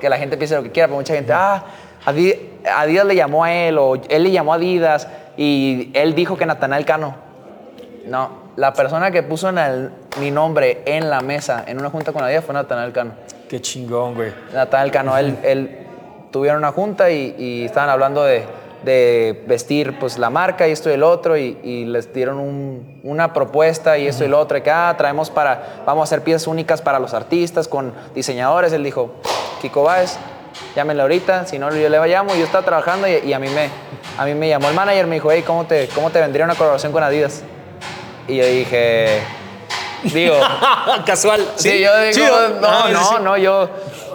que la gente piense lo que quiera, pero mucha gente, ah, Adi- Adidas le llamó a él o él le llamó a Adidas y él dijo que Natanael Cano. No, la persona que puso en el- mi nombre en la mesa en una junta con Adidas fue Natanael Cano. Qué chingón, güey. Natanael Cano, él, él tuvieron una junta y, y estaban hablando de, de vestir pues la marca y esto y el otro y, y les dieron un- una propuesta y esto y lo otro, y que ah, traemos para, vamos a hacer piezas únicas para los artistas con diseñadores. Él dijo, Kiko Báez, llámenle ahorita, si no yo le llamo, yo estaba trabajando y, y a, mí me, a mí me llamó el manager, me dijo, hey, ¿cómo te, ¿cómo te vendría una colaboración con Adidas? Y yo dije, digo, Casual. sí, yo digo, Chido. no, Ah, no, no, yo...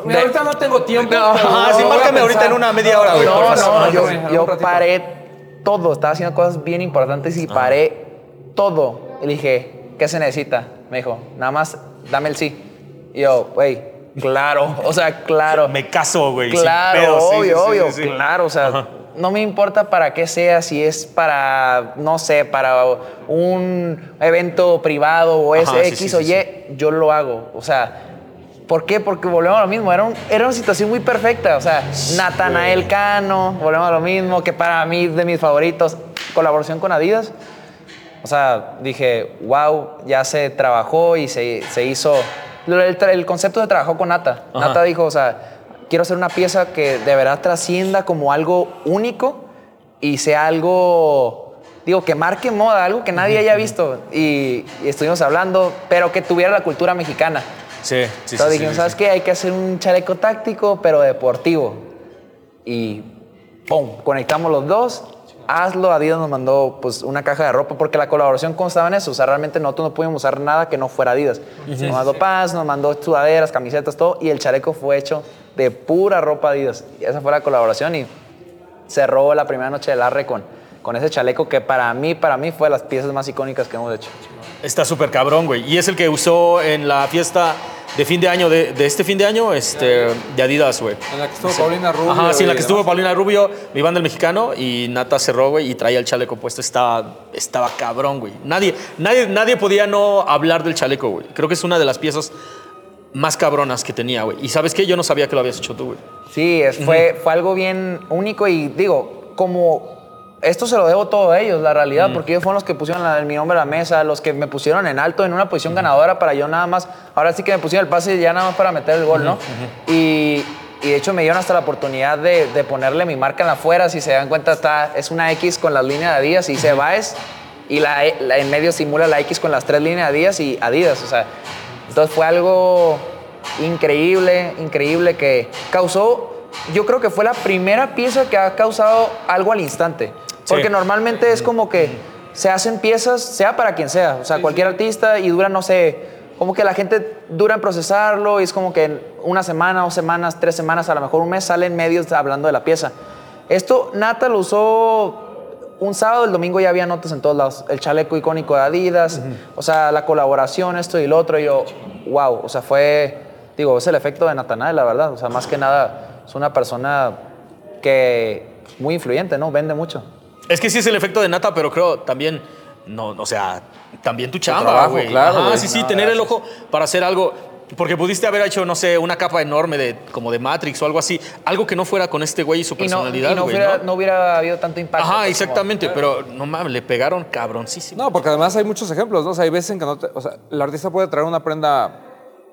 De- ahorita no tengo tiempo. No. pero Ah, sí, márcame ahorita en una media hora, güey. por No, favor. no, yo, yo paré todo. Estaba haciendo cosas bien importantes y paré todo. Y le dije, ¿qué se necesita? Me dijo, nada más dame el sí. Y yo, güey, claro. O sea, claro. Me caso, güey. sin Claro, pedo, sí, obvio, sí, sí, obvio, sí, sí. claro, o sea, no me importa para qué sea, si es para, no sé, para un evento privado o es Ajá, sí, X sí, o sí, Y, yo lo hago, o sea, ¿por qué? Porque volvemos a lo mismo, era, un- era una situación muy perfecta, o sea, Natanael Cano, volvemos a lo mismo, que para mí de mis favoritos, colaboración con Adidas, o sea, dije, wow, ya se trabajó y se, se hizo. El, el concepto se trabajó con Nata. Ajá. Nata dijo, o sea, quiero hacer una pieza que de verdad trascienda como algo único y sea algo, digo, que marque moda, algo que nadie haya visto. Y, y estuvimos hablando, pero que tuviera la cultura mexicana. Sí, sí. Entonces sí, dijimos, sí, ¿sabes qué? Hay que hacer un chaleco táctico, pero deportivo. Y ¡pum! Conectamos los dos. Hazlo, Adidas nos mandó pues una caja de ropa porque la colaboración constaba en eso. O sea, realmente nosotros no pudimos usar nada que no fuera Adidas. Nos mandó paz, nos mandó sudaderas, camisetas, todo. Y el chaleco fue hecho de pura ropa Adidas. Y esa fue la colaboración y cerró la primera noche del Arre con, con ese chaleco que para mí, para mí fue de las piezas más icónicas que hemos hecho. Está súper cabrón, güey. Y es el que usó en la fiesta de fin de año, de, de este fin de año, este, de Adidas, güey. En la que estuvo Paulina Rubio. Ajá, sí, en la que estuvo demás. Paulina Rubio, mi banda el mexicano, y Nata cerró, güey, y traía el chaleco puesto. Estaba, estaba cabrón, güey. Nadie, nadie, nadie podía no hablar del chaleco, güey. Creo que es una de las piezas más cabronas que tenía, güey. Y sabes qué, yo no sabía que lo habías hecho tú, güey. Sí, es- fue, fue algo bien único y digo, como esto se lo debo todo a ellos, la realidad, porque ellos fueron los que pusieron la- mi nombre a la mesa, los que me pusieron en alto en una posición ganadora para yo nada más, ahora sí que me pusieron el pase ya nada más para meter el gol, ¿no? Y, y de hecho me dieron hasta la oportunidad de, de ponerle mi marca en la afuera, si se dan cuenta está, es una X con las líneas de Adidas y dice Baez y la, E- la en medio simula la X con las tres líneas de Adidas y Adidas, o sea, entonces fue algo increíble, increíble que causó, yo creo que fue la primera pieza que ha causado algo al instante. Porque Sí. normalmente es como que se hacen piezas, sea para quien sea, o sea, cualquier artista y dura, no sé, como que la gente dura en procesarlo y es como que en una semana, dos semanas, tres semanas, a lo mejor un mes salen medios hablando de la pieza. Esto Nata lo usó un sábado, el domingo ya había notas en todos lados. El chaleco icónico de Adidas, o sea, la colaboración, esto y lo otro. Y yo, wow, o sea, fue, digo, es el efecto de Natanael, la verdad. O sea, más que nada, es una persona que muy influyente, ¿no? Vende mucho. Es que sí es el efecto de nata, pero creo también, no, o sea, también tu chamba, güey. claro, Ajá, güey. sí, sí, tener el ojo para hacer algo. Porque pudiste haber hecho, no sé, una capa enorme de como de Matrix o algo así. Algo que no fuera con este güey y su Y no, personalidad, y no güey, hubiera, ¿no? no hubiera habido tanto impacto. Ajá, pues, exactamente, pero no mames, le pegaron cabroncísimo. No, porque además hay muchos ejemplos, ¿no? O sea, hay veces en que no te, o sea, el artista puede traer una prenda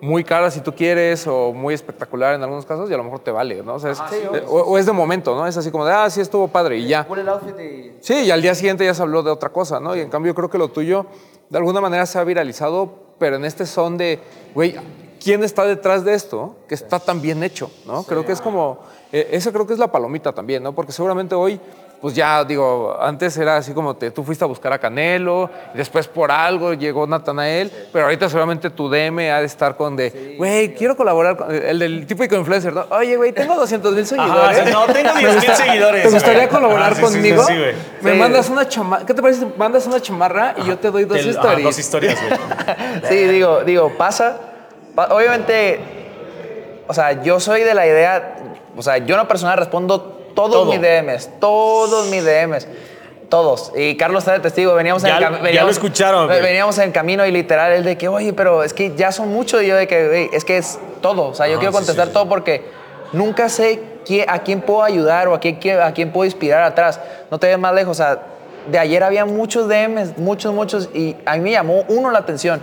muy cara si tú quieres o muy espectacular en algunos casos y a lo mejor te vale, ¿no? O, sea, es, o, o es de momento, ¿no? Es así como de, ah, sí estuvo padre y ya. el outfit y... Sí, y al día siguiente ya se habló de otra cosa, ¿no? Y en cambio creo que lo tuyo de alguna manera se ha viralizado, pero en este son de, güey, ¿quién está detrás de esto que está tan bien hecho, ¿no? Creo que es como, eh, eso creo que es la palomita también, ¿no? Porque seguramente hoy, pues ya digo, antes era así como te, tú fuiste a buscar a Canelo, y después por algo llegó Natanael, pero ahorita seguramente tu DM ha de estar con de, güey, quiero colaborar con el del típico influencer, ¿no? Oye, güey, tengo 200 mil seguidores. sí, no, tengo Me 10,000 gusta- seguidores, ¿Te gustaría güey. colaborar Ah, sí, sí, sí, conmigo? sí. Me Sí. mandas una chamarra. ¿Qué te parece? Mandas una chamarra y yo te doy dos Del- ajá, stories. dos historias, güey. Sí, digo, digo, pasa. pa- obviamente, o sea, yo soy de la idea, o sea, yo en lo personal respondo todos Todo. mis DMs, todos mis DMs. Todos. Y Carlos está de testigo. Veníamos Ya- en el ya veníamos- lo escucharon, güey. Veníamos en camino y literal, él de que, oye, pero es que ya son muchos. Y yo de que, güey, es que es todo. O sea, yo Ajá, quiero contestar sí, sí. todo porque nunca sé quién- a quién puedo ayudar o a quién, a quién puedo inspirar atrás. No te vayas más lejos. O sea, de ayer había muchos DMs, muchos, muchos. Y a mí me llamó uno la atención.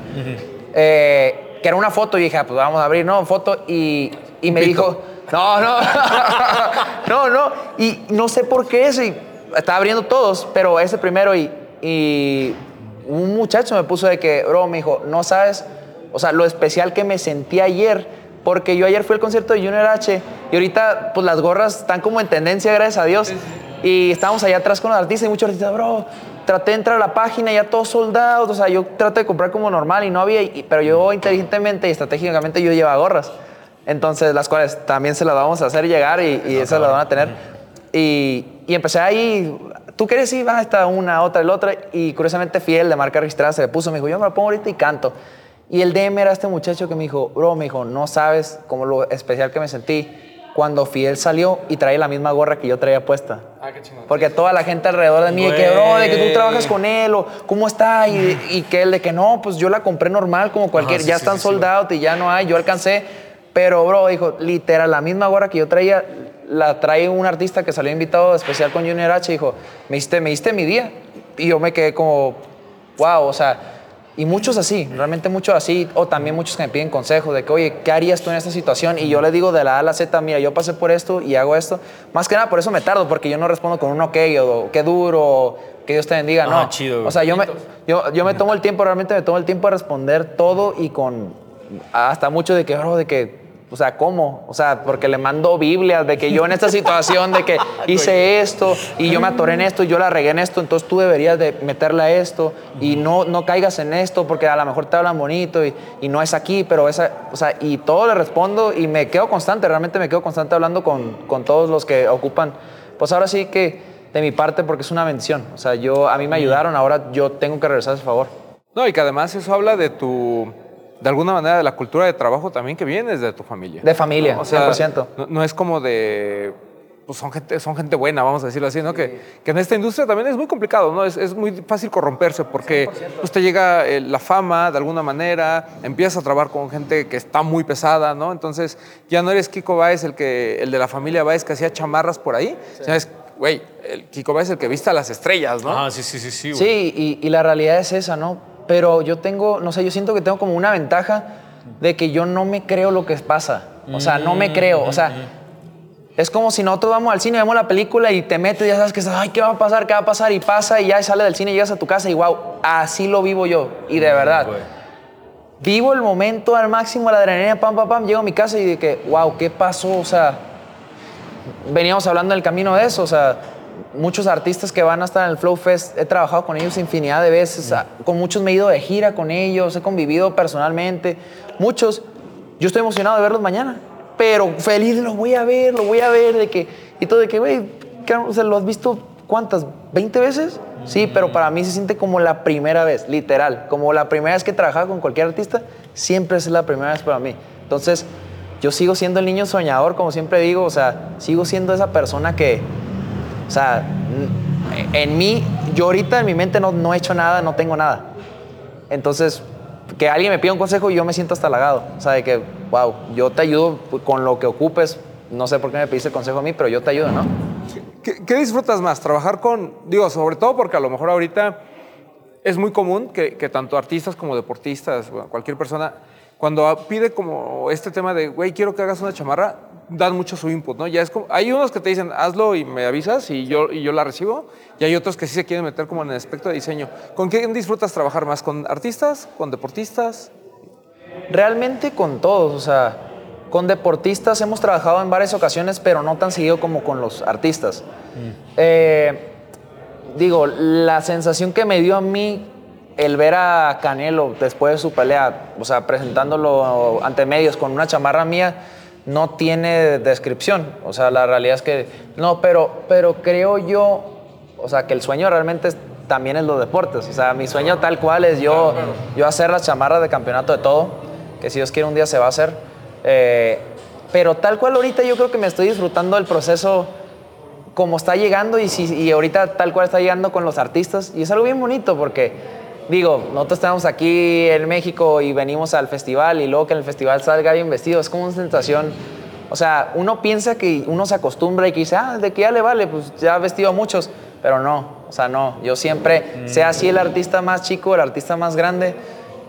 Eh, que era una foto y dije, ah, pues vamos a abrir, ¿no? Foto y, y me dijo, no, no, no, no. Y no sé por qué eso. Y estaba abriendo todos, pero ese primero y, y un muchacho me puso de que, bro, me dijo, no sabes, o sea, lo especial que me sentí ayer. Porque yo ayer fui al concierto de Junior H y ahorita pues las gorras están como en tendencia, gracias a Dios. Y estábamos allá atrás con los artistas y muchos artistas, bro, traté de entrar a la página, ya todos soldados, o sea, yo traté de comprar como normal y no había, y- pero yo inteligentemente y estratégicamente yo llevaba gorras. Entonces, las cuales también se las vamos a hacer llegar y, y esas las van a tener. Y, y empecé ahí, tú quieres ir, va esta una, otra, la otra, y curiosamente Fiel de marca registrada se le puso, me dijo, yo me la pongo ahorita y canto. Y el DM era este muchacho que me dijo, bro, me dijo, no sabes como lo especial que me sentí cuando Fiel salió y trae la misma gorra que yo traía puesta. Ah, qué chingón. Porque toda la gente alrededor de mí, de que, bro, de que tú trabajas con él, o cómo está, y, y que él de que no, pues yo la compré normal, como cualquier, sí, ya sí, están sí, sí, sold out y ya no hay, yo alcancé. Pero, bro, dijo, literal, la misma gorra que yo traía, la trae un artista que salió invitado especial con Junior H, dijo, me diste, me diste mi día. Y yo me quedé como, wow, o sea, y muchos así, realmente muchos así, o también muchos que me piden consejos de que, oye, ¿qué harías tú en esta situación? Y yo le digo de la A a la Z, mira, yo pasé por esto y hago esto. Más que nada, por eso me tardo, porque yo no respondo con un ok o qué duro, o que Dios te bendiga, Ah, no. chido, güey. O sea, yo me, yo, yo me tomo el tiempo, realmente me tomo el tiempo de responder todo y con hasta mucho de que, bro, de que, o sea, ¿cómo? O sea, porque le mando Biblias de que yo en esta situación, de que hice esto y yo me atoré en esto y yo la regué en esto, entonces tú deberías de meterle a esto y no, no caigas en esto porque a lo mejor te hablan bonito y, y no es aquí, pero esa, o sea, y todo le respondo y me quedo constante, realmente me quedo constante hablando con, con todos los que ocupan, pues ahora sí que de mi parte porque es una bendición, o sea, yo, a mí me ayudaron, ahora yo tengo que regresar ese favor. No, y que además eso habla de tu, de alguna manera, de la cultura de trabajo también que vienes de tu familia. De familia, O sea, 100%. No, no es como de. Pues son gente, son gente buena, vamos a decirlo así, ¿no? Que, que en esta industria también es muy complicado, ¿no? Es, es muy fácil corromperse porque pues, te llega eh, la fama de alguna manera, empiezas a trabajar con gente que está muy pesada, ¿no? Entonces ya no eres Kiko Báez el, que, el de la familia Báez que hacía chamarras por ahí, sino es, güey, el Kiko Báez el que viste a las estrellas, ¿no? Ah, sí, sí, sí, sí, güey. Sí, y, y la realidad es esa, ¿no? Pero yo tengo, no sé, yo siento que tengo como una ventaja de que yo no me creo lo que pasa. O sea, no me creo. O sea, es como si nosotros vamos al cine, vemos la película y te metes y ya sabes que estás, ay, ¿qué va a pasar? ¿Qué va a pasar? Y pasa y ya sale del cine y llegas a tu casa y wow, así lo vivo yo. Y de verdad. Vivo el momento al máximo, la adrenalina, pam, pam, pam, llego a mi casa y de que, wow, ¿qué pasó? O sea, veníamos hablando en el camino de eso, o sea, muchos artistas que van a estar en el Flow Fest, he trabajado con ellos infinidad de veces, con muchos me he ido de gira con ellos, he convivido personalmente, muchos, yo estoy emocionado de verlos mañana, pero feliz lo voy a ver, lo voy a ver, de que, y todo de que, güey, o sea, ¿lo has visto cuántas? ¿20 veces? Sí, pero para mí se siente como la primera vez, literal, como la primera vez que he trabajado con cualquier artista, siempre es la primera vez para mí. Entonces, yo sigo siendo el niño soñador, como siempre digo, o sea, sigo siendo esa persona que, o sea, en mí, yo ahorita en mi mente no, no he hecho nada, no tengo nada. Entonces, que alguien me pida un consejo y yo me siento hasta halagado. O sea, de que, wow, yo te ayudo con lo que ocupes. No sé por qué me pediste consejo a mí, pero yo te ayudo, ¿no? ¿Qué, disfrutas más? Trabajar con, digo, sobre todo porque a lo mejor ahorita es muy común que, que tanto artistas como deportistas, cualquier persona, cuando pide como este tema de, güey, quiero que hagas una chamarra, dan mucho su input, ¿no? Ya es como, hay unos que te dicen, hazlo y me avisas y yo, y yo la recibo, y hay otros que sí se quieren meter como en el aspecto de diseño. ¿Con quién disfrutas trabajar más? ¿Con artistas? ¿Con deportistas? Realmente con todos, o sea, con deportistas hemos trabajado en varias ocasiones, pero no tan seguido como con los artistas. Mm. Eh, digo, la sensación que me dio a mí el ver a Canelo después de su pelea, o sea, presentándolo ante medios con una chamarra mía, no tiene descripción. O sea, la realidad es que no, pero, pero creo yo, o sea, que el sueño realmente también es los deportes. O sea, mi sueño tal cual es yo, yo hacer la chamarra de campeonato de todo, que si Dios quiere un día se va a hacer. Eh, pero tal cual ahorita yo creo que me estoy disfrutando del proceso como está llegando y, si, y ahorita tal cual está llegando con los artistas. Y es algo bien bonito porque digo, nosotros estamos aquí en México y venimos al festival y luego que en el festival salga bien vestido, es como una sensación, o sea, uno piensa que uno se acostumbra y que dice, ah, de que ya le vale, pues ya ha vestido a muchos, pero no, o sea, no, yo siempre, sea así el artista más chico, el artista más grande,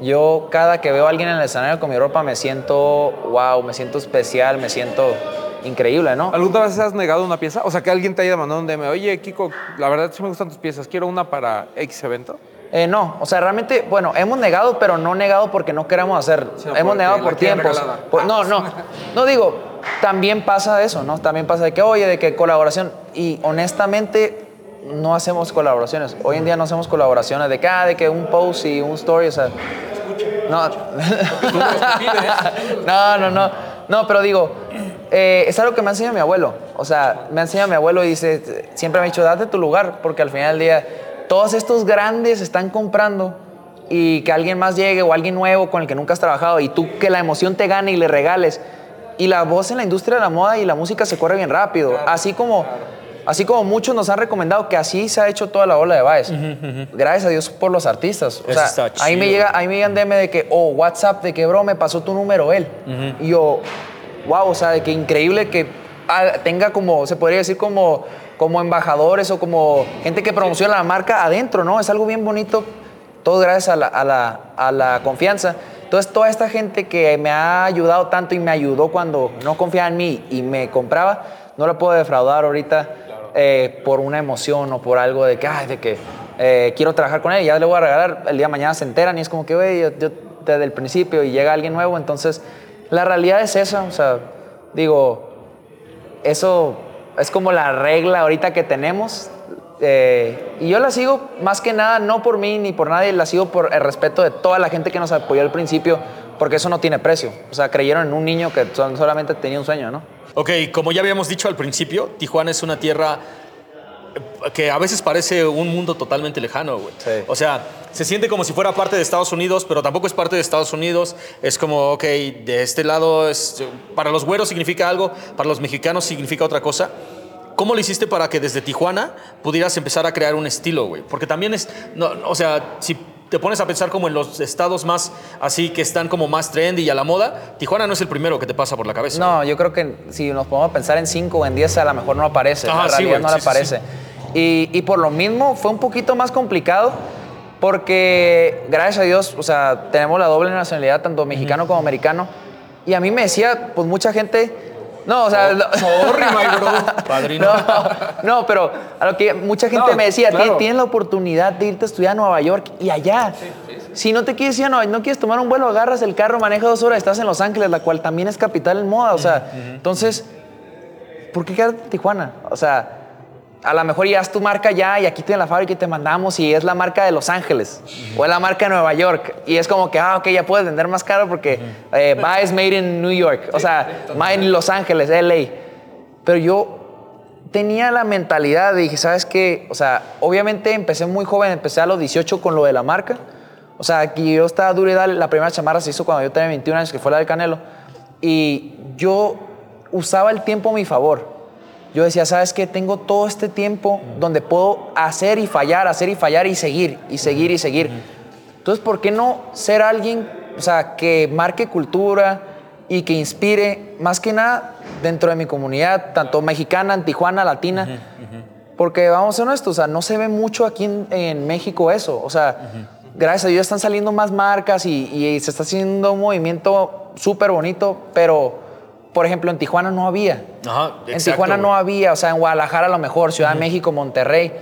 yo cada que veo a alguien en el escenario con mi ropa me siento, wow, me siento especial, me siento increíble, ¿no? ¿Alguna vez has negado una pieza? O sea, que alguien te haya mandado un DM, oye, Kiko, la verdad sí me gustan tus piezas, quiero una para X evento. Eh, no, o sea, realmente, bueno, hemos negado, pero no negado porque no queramos hacer. hemos negado por tiempos. no, no, no digo, también pasa eso, ¿no? También pasa de que, oye, de que colaboración. Y honestamente, no hacemos colaboraciones. Hoy en día no hacemos colaboraciones de que, ah, de que un post y un story, o sea. No. no, no, no. No, pero digo, eh, es algo que me ha enseñado mi abuelo. O sea, me ha enseñado mi abuelo y dice, siempre me ha dicho, date tu lugar, porque al final del día todos estos grandes están comprando y que alguien más llegue o alguien nuevo con el que nunca has trabajado y tú que la emoción te gane y le regales. Y la voz en la industria de la moda y la música se corre bien rápido. Así como, así como muchos nos han recomendado que así se ha hecho toda la ola de Baez. Gracias a Dios por los artistas. O sea, ahí me llega, ahí me llegan DM de que, oh, WhatsApp, de que, bro, me pasó tu número él. Y yo, wow, o sea, de que increíble que tenga como, se podría decir como como embajadores o como gente que promociona la marca adentro, ¿no? Es algo bien bonito, todo gracias a la, a la, a la confianza. Entonces, toda esta gente que me ha ayudado tanto y me ayudó cuando no confiaba en mí y me compraba, no la puedo defraudar ahorita eh, por una emoción o por algo de que, ay, de que eh, quiero trabajar con él, ya le voy a regalar, el día de mañana se enteran y es como que, güey, yo, yo, desde el principio y llega alguien nuevo, entonces la realidad es esa, o sea, digo, eso es como la regla ahorita que tenemos. Eh, y yo la sigo más que nada, no por mí ni por nadie, la sigo por el respeto de toda la gente que nos apoyó al principio, porque eso no tiene precio. O sea, creyeron en un niño que solamente tenía un sueño, ¿no? Ok, como ya habíamos dicho al principio, Tijuana es una tierra que a veces parece un mundo totalmente lejano, güey. O sea, se siente como si fuera parte de Estados Unidos, pero tampoco es parte de Estados Unidos. Es como, ok, de este lado, es, para los güeros significa algo, para los mexicanos significa otra cosa. ¿Cómo lo hiciste para que desde Tijuana pudieras empezar a crear un estilo, güey? Porque también es, no, o sea, si te pones a pensar como en los estados más así que están como más trendy y a la moda, Tijuana no es el primero que te pasa por la cabeza. No, yo creo que si nos podemos pensar en 5 o en 10 a lo mejor no aparece, en realidad no aparece. Y, y, por lo mismo fue un poquito más complicado porque gracias a Dios, o sea, tenemos la doble nacionalidad, tanto mexicano como americano. Y a mí me decía, pues mucha gente, no, o sea. Oh, sorry, my bro. Padrino. No, pero a lo que mucha gente me decía, tienes la oportunidad de irte a estudiar a Nueva York y allá. Si no te quieres ir a Nueva York, no quieres tomar un vuelo, agarras el carro, manejas dos horas, estás en Los Ángeles, la cual también es capital en moda. O sea, entonces, ¿por qué quedarte en Tijuana? O sea, a lo mejor ya es tu marca ya y aquí tienes la fábrica y te mandamos y es la marca de Los Ángeles o es la marca de Nueva York y es como que, ah, ok, ya puedes vender más caro porque eh, buy is made in New York, o sea, made in Los Ángeles, LA. Pero yo tenía la mentalidad, dije, ¿sabes qué? O sea, obviamente empecé muy joven, empecé a los 18 con lo de la marca. O sea, aquí yo estaba duro y dale, la primera chamarra se hizo cuando yo tenía 21 años, que fue la del Canelo. Y yo usaba el tiempo a mi favor. Yo decía, ¿sabes qué? Tengo todo este tiempo donde puedo hacer y fallar, hacer y fallar y seguir, y seguir y seguir. Entonces, ¿por qué no ser alguien, o sea, que marque cultura y que inspire, más que nada, dentro de mi comunidad, tanto mexicana, Tijuana, latina? Porque vamos a ser honestos, o sea, no se ve mucho aquí en, en México eso. O sea, gracias a Dios están saliendo más marcas y, y se está haciendo un movimiento súper bonito, pero por ejemplo, en Tijuana no había. Ajá, en Tijuana no había, o sea, en Guadalajara a lo mejor, Ciudad de México, Monterrey.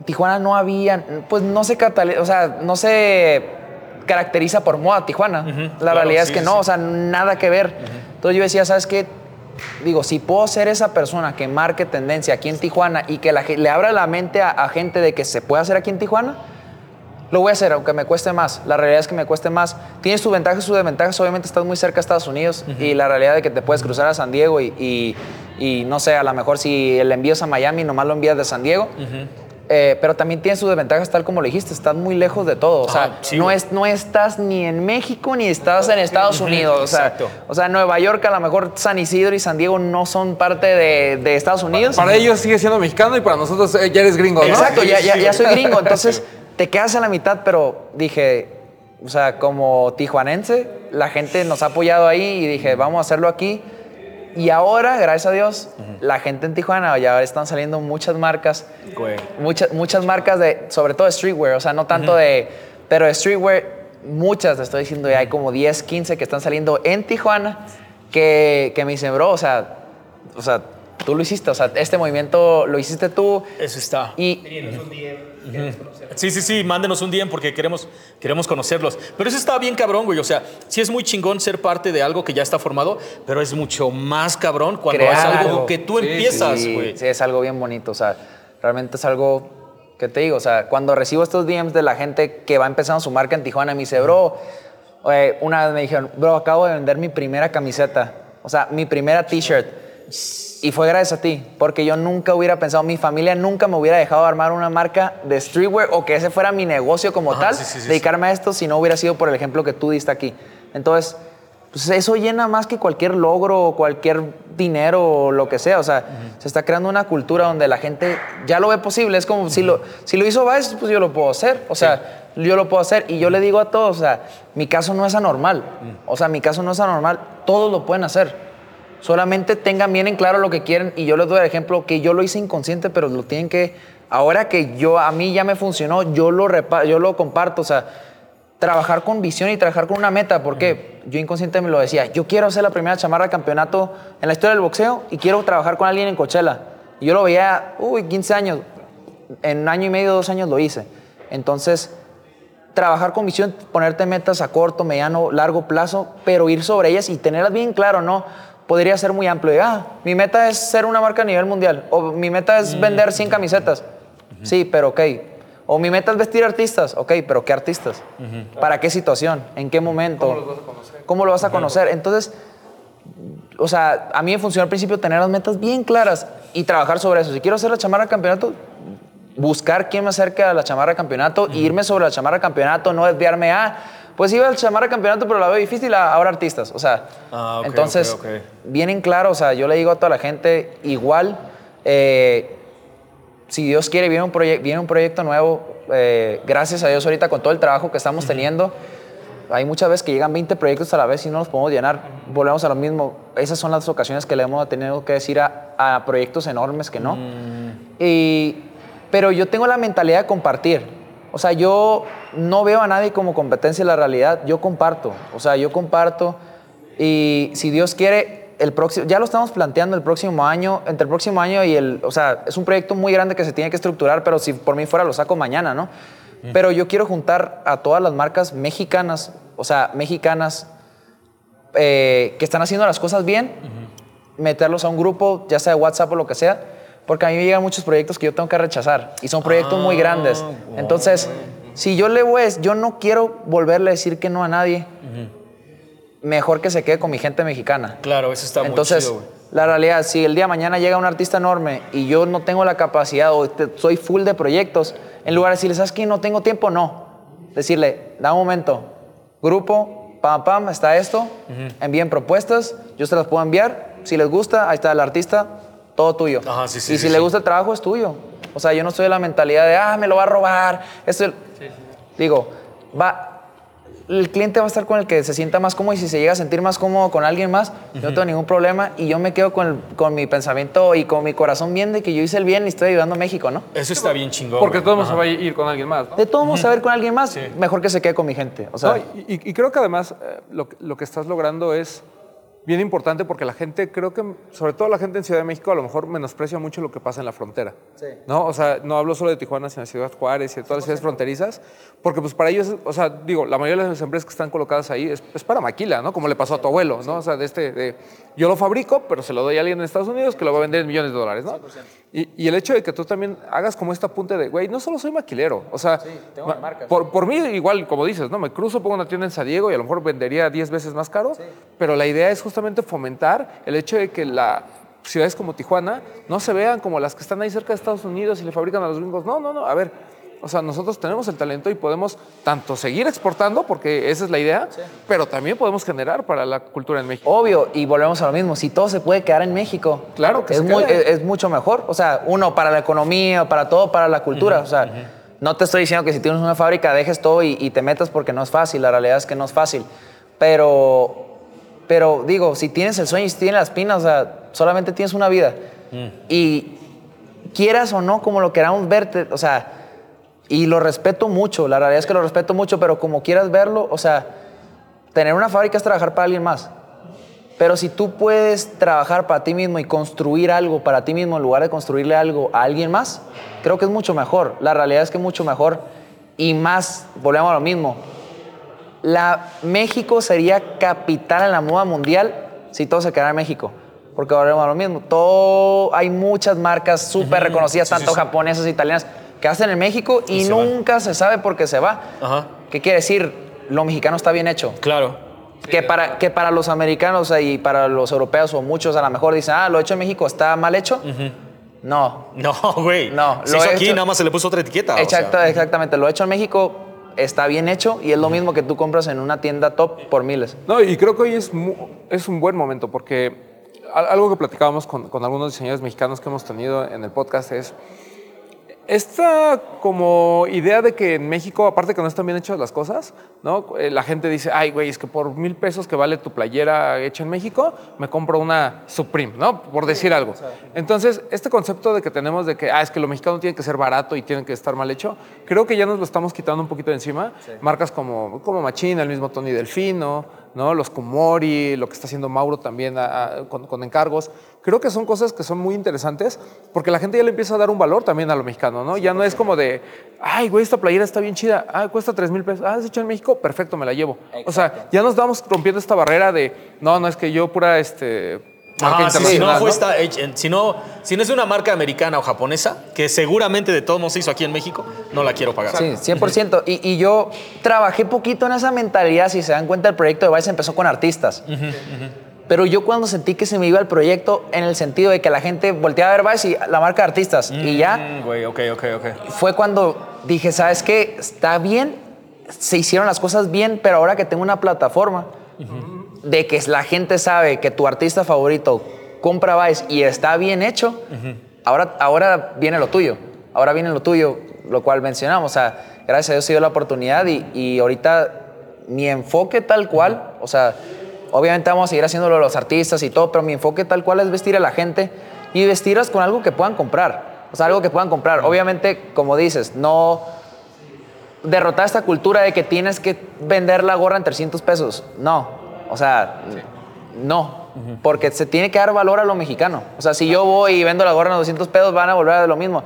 En Tijuana no había, pues no se catale- o sea, no se caracteriza por moda Tijuana. La claro, realidad sí, es que no, sí. o sea, nada que ver. Entonces yo decía, ¿sabes qué? Digo, si puedo ser esa persona que marque tendencia aquí en Tijuana y que la le abra la mente a, a gente de que se puede hacer aquí en Tijuana, lo voy a hacer, aunque me cueste más. La realidad es que me cueste más. Tiene sus ventajas y sus desventajas. Obviamente estás muy cerca de Estados Unidos y la realidad de que te puedes cruzar a San Diego y, y- y no sé, a lo mejor si el envío es a Miami, nomás lo envías de San Diego. Eh, pero también tiene sus desventajas, tal como lo dijiste, estás muy lejos de todo. O sea, sí, no, es, no estás ni en México ni estás en Estados Unidos. O sea, exacto. o sea, Nueva York, a lo mejor San Isidro y San Diego no son parte de, de Estados Unidos. Para ellos sigue siendo mexicano y para nosotros eh, ya eres gringo, ¿no? Exacto, ya, ya, Sí, ya güey. soy gringo, entonces te quedas a la mitad, pero dije, o sea, como tijuanense, la gente nos ha apoyado ahí y dije, vamos a hacerlo aquí. Y ahora, gracias a Dios, la gente en Tijuana, ya están saliendo muchas marcas, Güey. muchas, muchas marcas de, sobre todo de streetwear, o sea, no tanto de, pero de streetwear, muchas, te estoy diciendo, ya hay como 10, 15 que están saliendo en Tijuana, que, que me dicen, bro, o sea, o sea, tú lo hiciste, o sea, este movimiento lo hiciste tú, Eso está. y Sí, sí, sí, mándenos un DM porque queremos, queremos conocerlos. Pero eso está bien cabrón, güey. O sea, sí es muy chingón ser parte de algo que ya está formado, pero es mucho más cabrón cuando Crear es algo algo. que tú Sí, empiezas, sí, güey. sí, es algo bien bonito, o sea, realmente es algo que te digo, o sea, cuando recibo estos DMs de la gente que va empezando su marca en Tijuana, me dice, bro, eh, una vez me dijeron, bro, acabo de vender mi primera camiseta, o sea, mi primera t-shirt. Y fue gracias a ti, porque yo nunca hubiera pensado, mi familia nunca me hubiera dejado armar una marca de streetwear o que ese fuera mi negocio como Ajá, tal, sí, sí, sí, dedicarme a esto si no hubiera sido por el ejemplo que tú diste aquí. Entonces, pues eso llena más que cualquier logro o cualquier dinero o lo que sea. O sea, se está creando una cultura donde la gente ya lo ve posible. Es como si, lo, si lo hizo Vice, pues yo lo puedo hacer. O sea, yo lo puedo hacer. Y yo le digo a todos, o sea, mi caso no es anormal. O sea, mi caso no es anormal. Todos lo pueden hacer. Solamente tengan bien en claro lo que quieren y yo les doy el ejemplo que yo lo hice inconsciente, pero lo tienen que, ahora que yo, a mí ya me funcionó, yo lo, repa- yo lo comparto, o sea, trabajar con visión y trabajar con una meta, porque yo inconsciente me lo decía, yo quiero hacer la primera chamarra de campeonato en la historia del boxeo y quiero trabajar con alguien en Coachella. Y yo lo veía, uy, 15 años, en un año y medio, dos años lo hice. Entonces, trabajar con visión, ponerte metas a corto, mediano, largo plazo, pero ir sobre ellas y tenerlas bien claro, ¿no? Podría ser muy amplio. Ah, mi meta es ser una marca a nivel mundial. O mi meta es vender 100 camisetas. Sí, pero ok. O mi meta es vestir artistas. Ok, pero ¿qué artistas? ¿Para qué situación? ¿En qué momento? ¿Cómo los vas a conocer? ¿Cómo lo vas a conocer? Entonces, o sea, a mí me funcionó al principio tener las metas bien claras y trabajar sobre eso. Si quiero hacer la chamarra de campeonato, buscar quién me acerque a la chamarra de campeonato, e irme sobre la chamarra de campeonato, no desviarme a, pues iba al chamarra de campeonato, pero la veo difícil, a- ahora artistas. O sea, Ah, ok, entonces, vienen claro, o sea, yo le digo a toda la gente, igual, eh, si Dios quiere, viene un, viene un proyecto nuevo, eh, gracias a Dios ahorita con todo el trabajo que estamos teniendo, hay muchas veces que llegan 20 proyectos a la vez y no los podemos llenar. Volvemos a lo mismo. Esas son las ocasiones que le hemos tenido que decir a, a proyectos enormes que no. Y, pero yo tengo la mentalidad de compartir. O sea, yo no veo a nadie como competencia en la realidad. Yo comparto. O sea, yo comparto. Y si Dios quiere, el próximo, ya lo estamos planteando el próximo año, entre el próximo año y el, o sea, es un proyecto muy grande que se tiene que estructurar, pero si por mí fuera lo saco mañana, ¿no? Pero yo quiero juntar a todas las marcas mexicanas, o sea, mexicanas eh, que están haciendo las cosas bien, meterlos a un grupo, ya sea de WhatsApp o lo que sea, Porque a mí me llegan muchos proyectos que yo tengo que rechazar y son proyectos muy Ah, grandes. wow. Entonces, si yo le voy, a- yo no quiero volverle a decir que no a nadie. Mejor que se quede con mi gente mexicana. Claro, eso está Entonces, muy chido, la realidad, si el día de mañana llega un artista enorme y yo no tengo la capacidad o soy full de proyectos, en lugar de decirle, ¿sabes qué? No tengo tiempo, no. Decirle, da un momento, grupo, pam, pam, está esto, envíen propuestas, yo se las puedo enviar, si les gusta, ahí está el artista, todo tuyo. Ajá, sí, sí, y sí, si le gusta el trabajo, es tuyo. O sea, yo no estoy de la mentalidad de, ah, me lo va a robar. Esto, Digo, va, el cliente va a estar con el que se sienta más cómodo y si se llega a sentir más cómodo con alguien más, yo no tengo ningún problema y yo me quedo con, el- con mi pensamiento y con mi corazón bien de que yo hice el bien y estoy ayudando a México, ¿no? Eso está bien chingón. Porque todo el mundo se va a ir con alguien más, ¿no? De todos modos, saber con alguien más, mejor que se quede con mi gente. O sea, No, y, creo que además eh, lo, que- lo que estás logrando es bien importante porque la gente, creo que, sobre todo la gente en Ciudad de México, a lo mejor menosprecia mucho lo que pasa en la frontera. ¿no? O sea, no hablo solo de Tijuana, sino de Ciudad Juárez y de todas las ciudades fronterizas, porque pues para ellos, o sea, digo, la mayoría de las empresas que están colocadas ahí es, es para maquila, ¿no? Como le pasó a tu abuelo, ¿no? O sea, de este, de, yo lo fabrico, pero se lo doy a alguien en Estados Unidos que lo va a vender en millones de dólares, ¿no? Y, y el hecho de que tú también hagas como esta punta de, güey, no solo soy maquilero, o sea, tengo ma- marcas. por, por mí, igual, como dices, ¿no? Me cruzo, pongo una tienda en San Diego y a lo mejor vendería 10 veces más caro, pero la idea es justamente fomentar el hecho de que la ciudades como Tijuana no se vean como las que están ahí cerca de Estados Unidos y le fabrican a los gringos. No, no, no, a ver, o sea, nosotros tenemos el talento y podemos tanto seguir exportando, porque esa es la idea, pero también podemos generar para la cultura en México. Obvio, y volvemos a lo mismo, si todo se puede quedar en México, Claro que es, se muy- quede. es, es mucho mejor. O sea, uno, para la economía, para todo, para la cultura. O sea, no te estoy diciendo que si tienes una fábrica dejes todo y, y te metas porque no es fácil, la realidad es que no es fácil. Pero, pero digo, si tienes el sueño y si tienes las pinas, o sea, solamente tienes una vida. Y quieras o no, como lo queramos verte, o sea, y lo respeto mucho, la realidad es que lo respeto mucho, pero como quieras verlo, o sea, tener una fábrica es trabajar para alguien más. Pero si tú puedes trabajar para ti mismo y construir algo para ti mismo en lugar de construirle algo a alguien más, creo que es mucho mejor. La realidad es que es mucho mejor. Y más, volvemos a lo mismo. La México sería capital en la moda mundial si todo se quedara en México. Porque volvemos a lo mismo. Todo, hay muchas marcas súper reconocidas, tanto japonesas, italianas, que hacen en México y, Y se van. nunca se sabe por qué se va. Ajá. ¿Qué quiere decir? Lo mexicano está bien hecho. Claro. Que para, que para los americanos y para los europeos o muchos a lo mejor dicen, ah, lo hecho en México está mal hecho. No. No, güey. No, Se lo hizo he aquí, hecho- nada más se le puso otra etiqueta. o Exacto, sea. exactamente. Lo hecho en México está bien hecho y es lo mismo que tú compras en una tienda top por miles. No, y creo que hoy es, es un buen momento porque al- algo que platicábamos con, con algunos diseñadores mexicanos que hemos tenido en el podcast es esta como idea de que en México, aparte que no están bien hechas las cosas, ¿no? Eh, la gente dice, ay, güey, es que por mil pesos que vale tu playera hecha en México, me compro una Supreme, ¿no? Por decir algo. Entonces, este concepto de que tenemos de que, ah, es que lo mexicano tiene que ser barato y tiene que estar mal hecho, creo que ya nos lo estamos quitando un poquito de encima. Marcas como, como Machina, el mismo Tony Delfino, ¿no? Los Kumori, lo que está haciendo Mauro también a- a- con, con encargos. Creo que son cosas que son muy interesantes porque la gente ya le empieza a dar un valor también a lo mexicano, ¿no? Ya no es como de, ay, güey, esta playera está bien chida, ah, cuesta 3 mil pesos, ah, es hecha en México, perfecto, me la llevo. O sea, ya nos vamos rompiendo esta barrera de, no, no es que yo pura, este, Ah, sí, si no, fue ¿no? esta hecha en- si, no, si no es una marca americana o japonesa, que seguramente de todos modos se hizo aquí en México, no la quiero pagar. Sí, 100%. Y, y yo trabajé poquito en esa mentalidad. Si se dan cuenta, el proyecto de Vice empezó con artistas. Pero yo cuando sentí que se me iba el proyecto en el sentido de que la gente volteaba a ver Vice y la marca de artistas. Y ya Mm, Güey, ok, ok, ok. fue cuando dije, ¿sabes qué? Está bien, se hicieron las cosas bien, pero ahora que tengo una plataforma de que la gente sabe que tu artista favorito compra Vice y está bien hecho, ahora, ahora viene lo tuyo. Ahora viene lo tuyo, lo cual mencionamos. O sea, gracias a Dios se dio la oportunidad y, y ahorita mi enfoque tal cual, o sea, obviamente vamos a seguir haciéndolo los artistas y todo, pero mi enfoque tal cual es vestir a la gente y vestirlas con algo que puedan comprar. O sea, algo que puedan comprar. Obviamente, como dices, no derrotar esta cultura de que tienes que vender la gorra en 300 pesos. No, o sea, no, porque se tiene que dar valor a lo mexicano. O sea, si yo voy y vendo la gorra en 200 pesos, van a volver a lo mismo.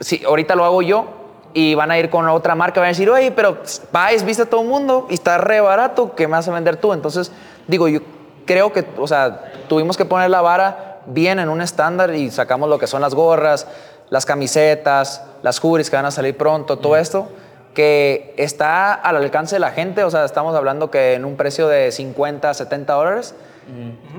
Si ahorita lo hago yo y van a ir con otra marca, van a decir, oye, pero vais, viste a todo el mundo y está re barato, ¿qué me vas a vender tú? Entonces, digo, yo creo que, o sea, tuvimos que poner la vara bien en un estándar y sacamos lo que son las gorras, las camisetas, las hoodies que van a salir pronto, todo esto que está al alcance de la gente, o sea, estamos hablando que en un precio de 50, 70 dólares,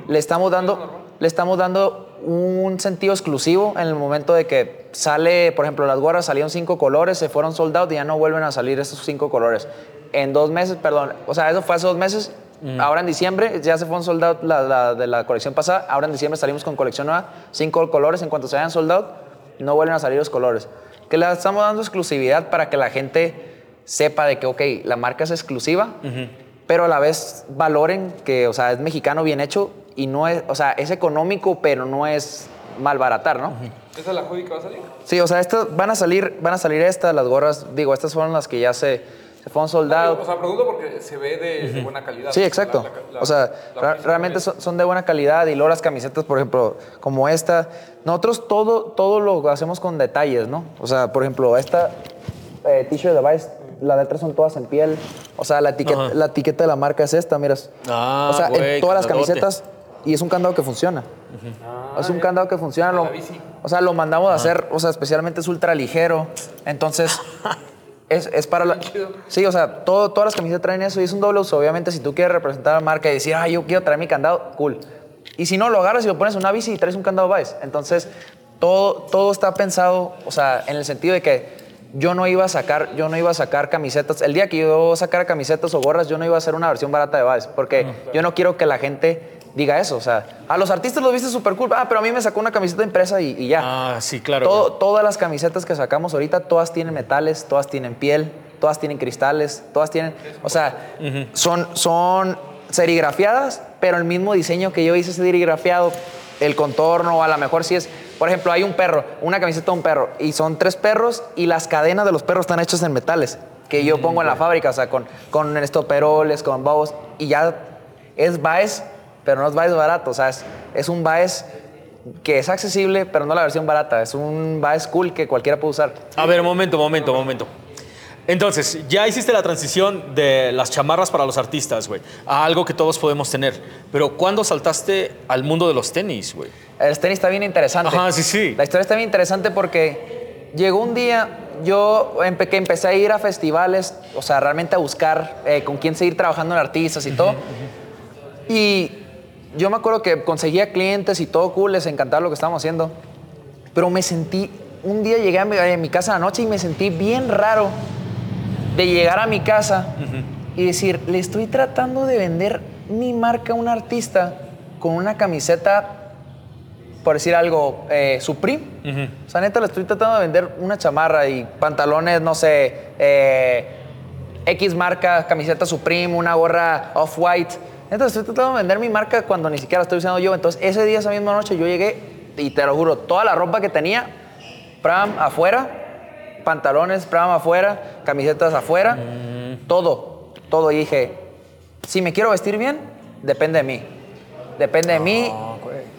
le estamos dando le estamos dando un sentido exclusivo en el momento de que sale, por ejemplo, las gorras salieron cinco colores, se fueron soldados y ya no vuelven a salir esos cinco colores. En dos meses, perdón, o sea, eso fue hace dos meses, ahora en diciembre ya se fueron soldados la, la, de la colección pasada, ahora en diciembre salimos con colección nueva, cinco colores, en cuanto se hayan soldado, no vuelven a salir los colores. Que le estamos dando exclusividad para que la gente sepa de que, ok, la marca es exclusiva, pero a la vez valoren que, o sea, es mexicano bien hecho y no es, o sea, es económico, pero no es malbaratar, ¿no? ¿Esa es la hoodie que va a salir? Sí, o sea, estas van a salir, van a salir estas, las gorras, digo, estas fueron las que ya se, se fueron soldados. O sea, pregunto porque se ve de, de buena calidad. Sí, exacto. La- la- o sea, la- realmente son, son de buena calidad y luego las camisetas, por ejemplo, como esta, nosotros todo, todo lo hacemos con detalles, ¿no? O sea, por ejemplo, esta eh, t-shirt de Vice, las letras son todas en piel. O sea, la etiqueta, Ajá. la etiqueta de la marca es esta, miras. Ah, o sea, güey, en todas las camisetas y es un candado que funciona. es un candado que funciona. Lo- o sea, lo mandamos a hacer, o sea, especialmente es ultra ligero. Entonces, es, es para la... Sí, o sea, todo, todas las camisetas traen eso y es un doble uso. Obviamente, si tú quieres representar a la marca y decir, ah, yo quiero traer mi candado, cool. Y si no, lo agarras y lo pones en una bici y traes un candado Vice. Entonces, todo, todo está pensado, o sea, en el sentido de que yo no iba a sacar, yo no iba a sacar camisetas. El día que yo sacara camisetas o gorras, yo no iba a hacer una versión barata de Vice, porque yo no quiero que la gente diga eso. O sea, a los artistas los viste súper cool. Ah, pero a mí me sacó una camiseta impresa y, y ya. Ah, sí, claro. Todo- todas las camisetas que sacamos ahorita, todas tienen metales, todas tienen piel, todas tienen cristales, todas tienen, o sea, son, son serigrafiadas, pero el mismo diseño que yo hice serigrafiado, el contorno, o a lo mejor si es, por ejemplo, hay un perro, una camiseta de un perro, y son tres perros y las cadenas de los perros están hechas en metales, que yo pongo en la fábrica, o sea, con, con estoperoles, con bobos, y ya es Baez, pero no es Baez barato, o sea, es, es un Baez que es accesible, pero no la versión barata. Es un Baez cool que cualquiera puede usar. A ver, momento, momento, momento. Entonces, ya hiciste la transición de las chamarras para los artistas, güey, a algo que todos podemos tener. Pero ¿cuándo saltaste al mundo de los tenis, güey? El tenis está bien interesante. Ajá, sí, sí. La historia está bien interesante porque llegó un día, yo empe- que empecé a ir a festivales, o sea, realmente a buscar eh, con quién seguir trabajando en artistas y todo. Y yo me acuerdo que conseguía clientes y todo cool, les encantaba lo que estábamos haciendo. Pero me sentí, un día llegué a mi, a mi casa anoche y me sentí bien raro de llegar a mi casa y decir, le estoy tratando de vender mi marca a un artista con una camiseta, por decir algo, eh, Supreme. O sea, neta, le estoy tratando de vender una chamarra y pantalones, no sé, eh, X marca, camiseta Supreme, una gorra Off-White. Entonces estoy tratando de vender mi marca cuando ni siquiera la estoy usando yo. Entonces ese día, esa misma noche, yo llegué y te lo juro, toda la ropa que tenía, Pram afuera, pantalones Pram afuera, camisetas afuera, todo, todo. Y dije, si me quiero vestir bien, depende de mí. Depende de mí.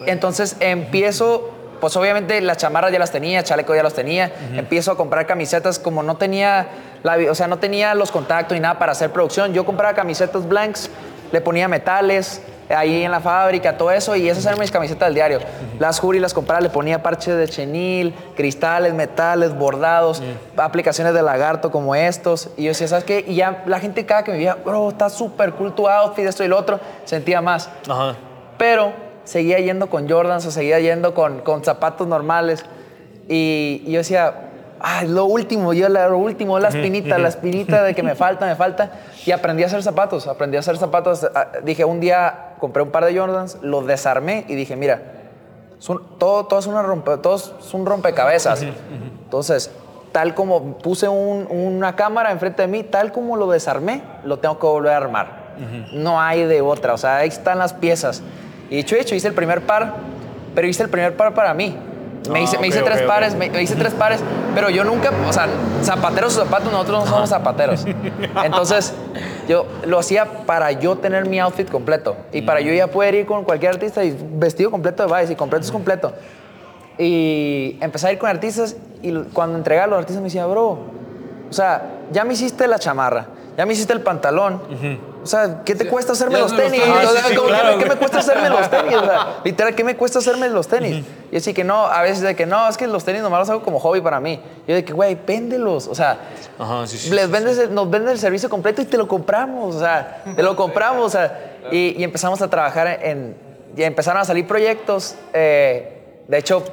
Entonces empiezo, pues obviamente las chamarras ya las tenía, chaleco ya los tenía. Empiezo a comprar camisetas como no tenía, la, o sea, no tenía los contactos ni nada para hacer producción. Yo compraba camisetas blanks, le ponía metales ahí en la fábrica, todo eso, y esas eran mis camisetas del diario. Las Jury las compraba, le ponía parches de chenil, cristales, metales, bordados, aplicaciones de lagarto como estos. Y yo decía, ¿sabes qué? Y ya la gente cada que me veía, bro, está súper cool tu outfit, esto y lo otro, sentía más. Pero seguía yendo con Jordans o seguía yendo con, con zapatos normales. Y, y yo decía, ah, lo último, yo lo último, la espinita, la espinita de que me falta, me falta. Y aprendí a hacer zapatos, aprendí a hacer zapatos. Ah, Dije, un día compré un par de Jordans, los desarmé y dije, mira, son, todo, todo, es una rompe, todo es un rompecabezas. Entonces, tal como puse un- una cámara enfrente de mí, tal como lo desarmé, lo tengo que volver a armar. No hay de otra, o sea, ahí están las piezas. Y dicho hecho, hice el primer par, pero hice el primer par para mí. Me Ah, hice, me hice ok, tres ok. pares, me, me hice tres pares, pero yo nunca, o sea, zapateros o zapatos, nosotros no somos zapateros. Entonces, yo lo hacía para yo tener mi outfit completo y para yo ya poder ir con cualquier artista y vestido completo de Vice y completo es completo. Y empecé a ir con artistas y cuando entregaba a los artistas me decía, bro, o sea, ya me hiciste la chamarra, ya me hiciste el pantalón. O sea, ¿qué te cuesta hacerme los tenis? Ah, ¿qué, me- qué güey. me cuesta hacerme los tenis? O sea, literal, ¿qué me cuesta hacerme los tenis? Y así que no, a veces de que no, es que los tenis nomás los hago como hobby para mí. Yo de que, güey, véndelos. O sea, Ajá, sí, sí, les sí, vendes el- nos venden el servicio completo y te lo compramos. O sea, te lo compramos. O sea, y, y empezamos a trabajar en. Y empezaron a salir proyectos. eh, de hecho,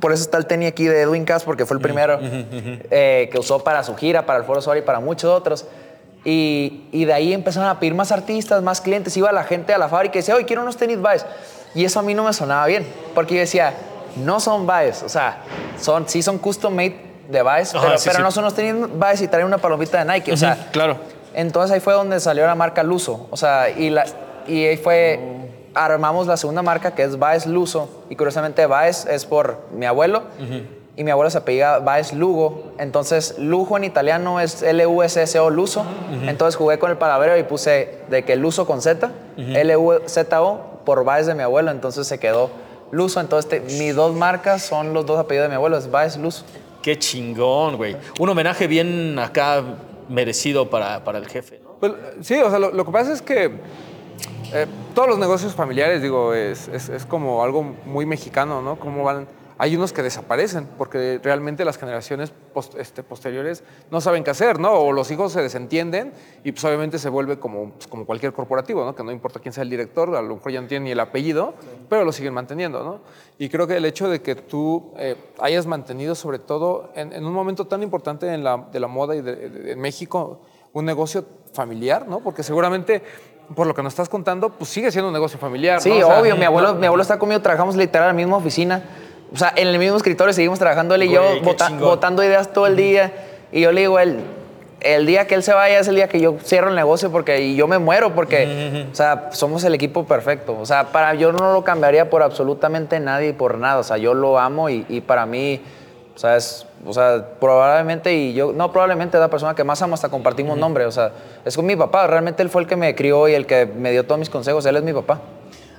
por eso está el tenis aquí de Edwin Cass, porque fue el primero eh, que usó para su gira, para el Foro Sol y para muchos otros. Y, y de ahí empezaron a pedir más artistas, más clientes. Iba la gente a la fábrica y decía, oye, quiero unos tenis Vice. Y eso a mí no me sonaba bien, porque yo decía, no son Vice. O sea, son, sí son custom made de Vice, Ajá, pero, sí, pero sí. no son los tenis Vice y traen una palomita de Nike. O sea, claro. entonces ahí fue donde salió la marca Luso. O sea, y, la, y ahí fue, armamos la segunda marca que es Baez Luso. Y curiosamente Baez es por mi abuelo. Y mi abuelo se apellida Baez Lugo. Entonces, lujo en italiano es L-U-S-S-O, Luso. Entonces jugué con el palabra y puse de que Luso con Z, L-U-Z-O, por Baez de mi abuelo. Entonces se quedó Luso. Entonces, te- mis dos marcas son los dos apellidos de mi abuelo, es Baez Luso. Qué chingón, güey. Un homenaje bien acá merecido para, para el jefe, ¿no? Pues, sí, o sea, lo, lo que pasa es que eh, todos los negocios familiares, digo, es, es- es como algo muy mexicano, ¿no? Cómo van, hay unos que desaparecen porque realmente las generaciones pos- este, posteriores no saben qué hacer, ¿no? O los hijos se desentienden y pues obviamente se vuelve como, pues, como cualquier corporativo, ¿no? Que no importa quién sea el director, a lo mejor ya no tiene ni el apellido, pero lo siguen manteniendo, ¿no? Y creo que el hecho de que tú eh, hayas mantenido, sobre todo en, en un momento tan importante en la, de la moda y de, México, un negocio familiar, ¿no? Porque seguramente, por lo que nos estás contando, pues sigue siendo un negocio familiar. Sí, ¿no? O sea, obvio. Mi abuelo, mi abuelo está conmigo, trabajamos literal en la misma oficina. O sea, en el mismo escritorio seguimos trabajando él y yo, Güey, qué bota- chingón. botando ideas todo el día. Y yo le digo, él, el día que él se vaya es el día que yo cierro el negocio porque y yo me muero porque, o sea, somos el equipo perfecto. O sea, para yo no lo cambiaría por absolutamente nadie y por nada. O sea, yo lo amo y, y para mí, o sea, es, o sea, probablemente y yo, no probablemente es la persona que más amo hasta compartimos nombre. O sea, es con mi papá. Realmente él fue el que me crió y el que me dio todos mis consejos. Él es mi papá.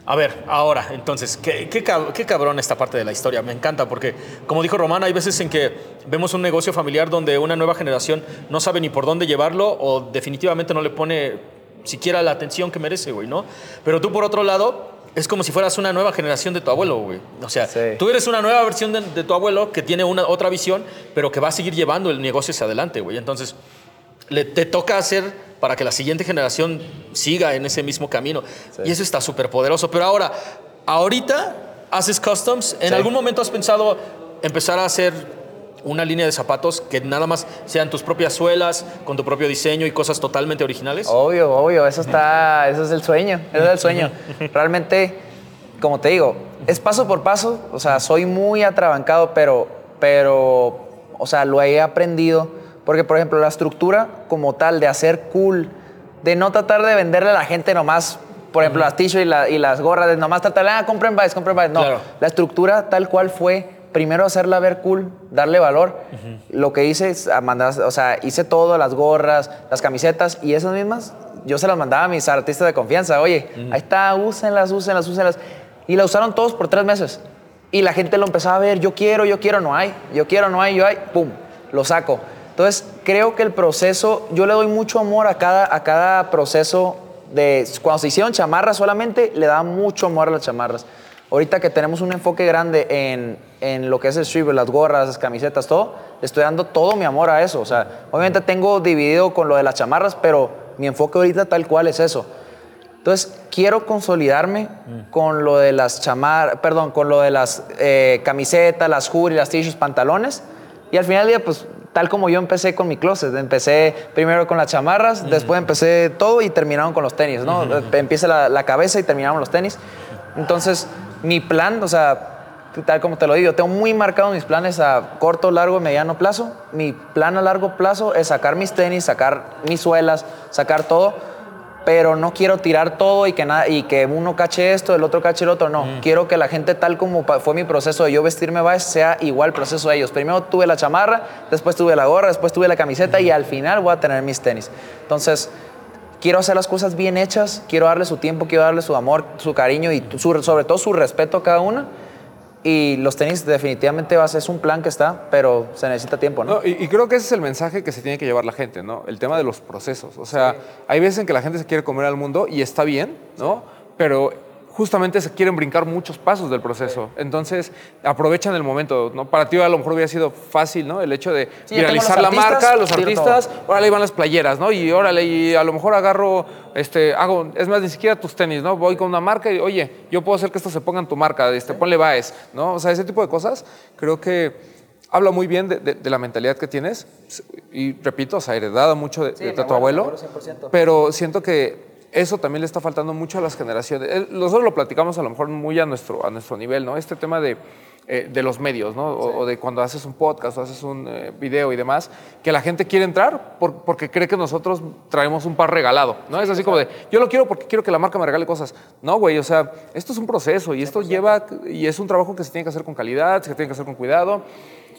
A ver, ahora, entonces, ¿qué, qué, qué cabrón esta parte de la historia. Me encanta porque, como dijo Román, hay veces en que vemos un negocio familiar donde una nueva generación no sabe ni por dónde llevarlo o definitivamente no le pone siquiera la atención que merece, güey, ¿no? Pero tú, por otro lado, es como si fueras una nueva generación de tu abuelo, güey. O sea, Sí. tú eres una nueva versión de, de tu abuelo que tiene una, otra visión, pero que va a seguir llevando el negocio hacia adelante, güey. Entonces, le, te toca hacer para que la siguiente generación siga en ese mismo camino. Y eso está súper poderoso. Pero ahora, ahorita haces customs. ¿En Sí. algún momento has pensado empezar a hacer una línea de zapatos que nada más sean tus propias suelas, con tu propio diseño y cosas totalmente originales? Obvio, obvio, eso está, eso es el sueño, ese es el sueño. Realmente, como te digo, es paso por paso, o sea, soy muy atrabancado, pero, pero, o sea, lo he aprendido, porque por ejemplo, la estructura como tal de hacer cool, de no tratar de venderle a la gente nomás, por ejemplo, las t-shirts y, la- y las gorras, de nomás tratar, ah, compren Vice, compren Vice, no, Claro. la estructura tal cual fue, primero hacerla ver cool, darle valor. Lo que hice es mandar, o sea, hice todo, las gorras, las camisetas y esas mismas, yo se las mandaba a mis artistas de confianza. Oye, ahí está, úsenlas, úsenlas, úsenlas. Y la usaron todos por tres meses. Y la gente lo empezaba a ver, yo quiero, yo quiero, no hay, yo quiero, no hay, yo hay, pum, lo saco. Entonces, creo que el proceso, yo le doy mucho amor a cada, a cada proceso de, cuando se hicieron chamarras solamente, le daba mucho amor a las chamarras. Ahorita que tenemos un enfoque grande en, en lo que es el streetwear, las gorras, las camisetas, todo, le estoy dando todo mi amor a eso. O sea, obviamente tengo dividido con lo de las chamarras, pero mi enfoque ahorita tal cual es eso. Entonces, quiero consolidarme con lo de las chamarras, perdón, con lo de las eh, camisetas, las hoodies, las t-shirts, pantalones. Y al final del día, pues, tal como yo empecé con mi closet. Empecé primero con las chamarras, después empecé todo y terminaron con los tenis, ¿no? Empieza la, la cabeza y terminaron los tenis. Entonces, mi plan, o sea, tal como te lo digo, tengo muy marcados mis planes a corto, largo y mediano plazo. Mi plan a largo plazo es sacar mis tenis, sacar mis suelas, sacar todo, pero no quiero tirar todo y que, nada, y que uno cache esto, el otro cache el otro, no. Quiero que la gente, tal como fue mi proceso de yo vestirme Vice, sea igual proceso de ellos. Primero tuve la chamarra, después tuve la gorra, después tuve la camiseta y al final voy a tener mis tenis. Entonces, quiero hacer las cosas bien hechas, quiero darle su tiempo, quiero darle su amor, su cariño y su- sobre todo su respeto a cada una. Y los tenis definitivamente va a ser es un plan que está, pero se necesita tiempo, ¿no? No, y, y creo que ese es el mensaje que se tiene que llevar la gente, ¿no? El tema de los procesos. O sea, hay veces en que la gente se quiere comer al mundo y está bien, ¿no? Pero justamente se quieren brincar muchos pasos del proceso. Entonces, aprovechan el momento, ¿no? Para ti a lo mejor hubiera sido fácil, ¿no? El hecho de Sí, viralizar la artistas, marca, los artistas, órale, van las playeras, ¿no? Y órale, y a lo mejor agarro, este, hago, es más, ni siquiera tus tenis, ¿no? Voy con una marca y, oye, yo puedo hacer que esto se ponga en tu marca, este, ponle Baez, ¿no? O sea, ese tipo de cosas, creo que habla muy bien de, de- de la mentalidad que tienes. Y repito, o sea, heredada mucho de, tu abuelo, abuelo. mi abuelo 100%. Pero siento que eso también le está faltando mucho a las generaciones. Eh, Nosotros lo platicamos a lo mejor muy a nuestro, a nuestro nivel, ¿no? Este tema de, eh, de los medios, ¿no? O, o de cuando haces un podcast o haces un eh, video y demás, que la gente quiere entrar por- porque cree que nosotros traemos un par regalado, ¿no? Es así como de, yo lo quiero porque quiero que la marca me regale cosas. No, güey, o sea, esto es un proceso y esto lleva, y es un trabajo que se tiene que hacer con calidad, se tiene que hacer con cuidado.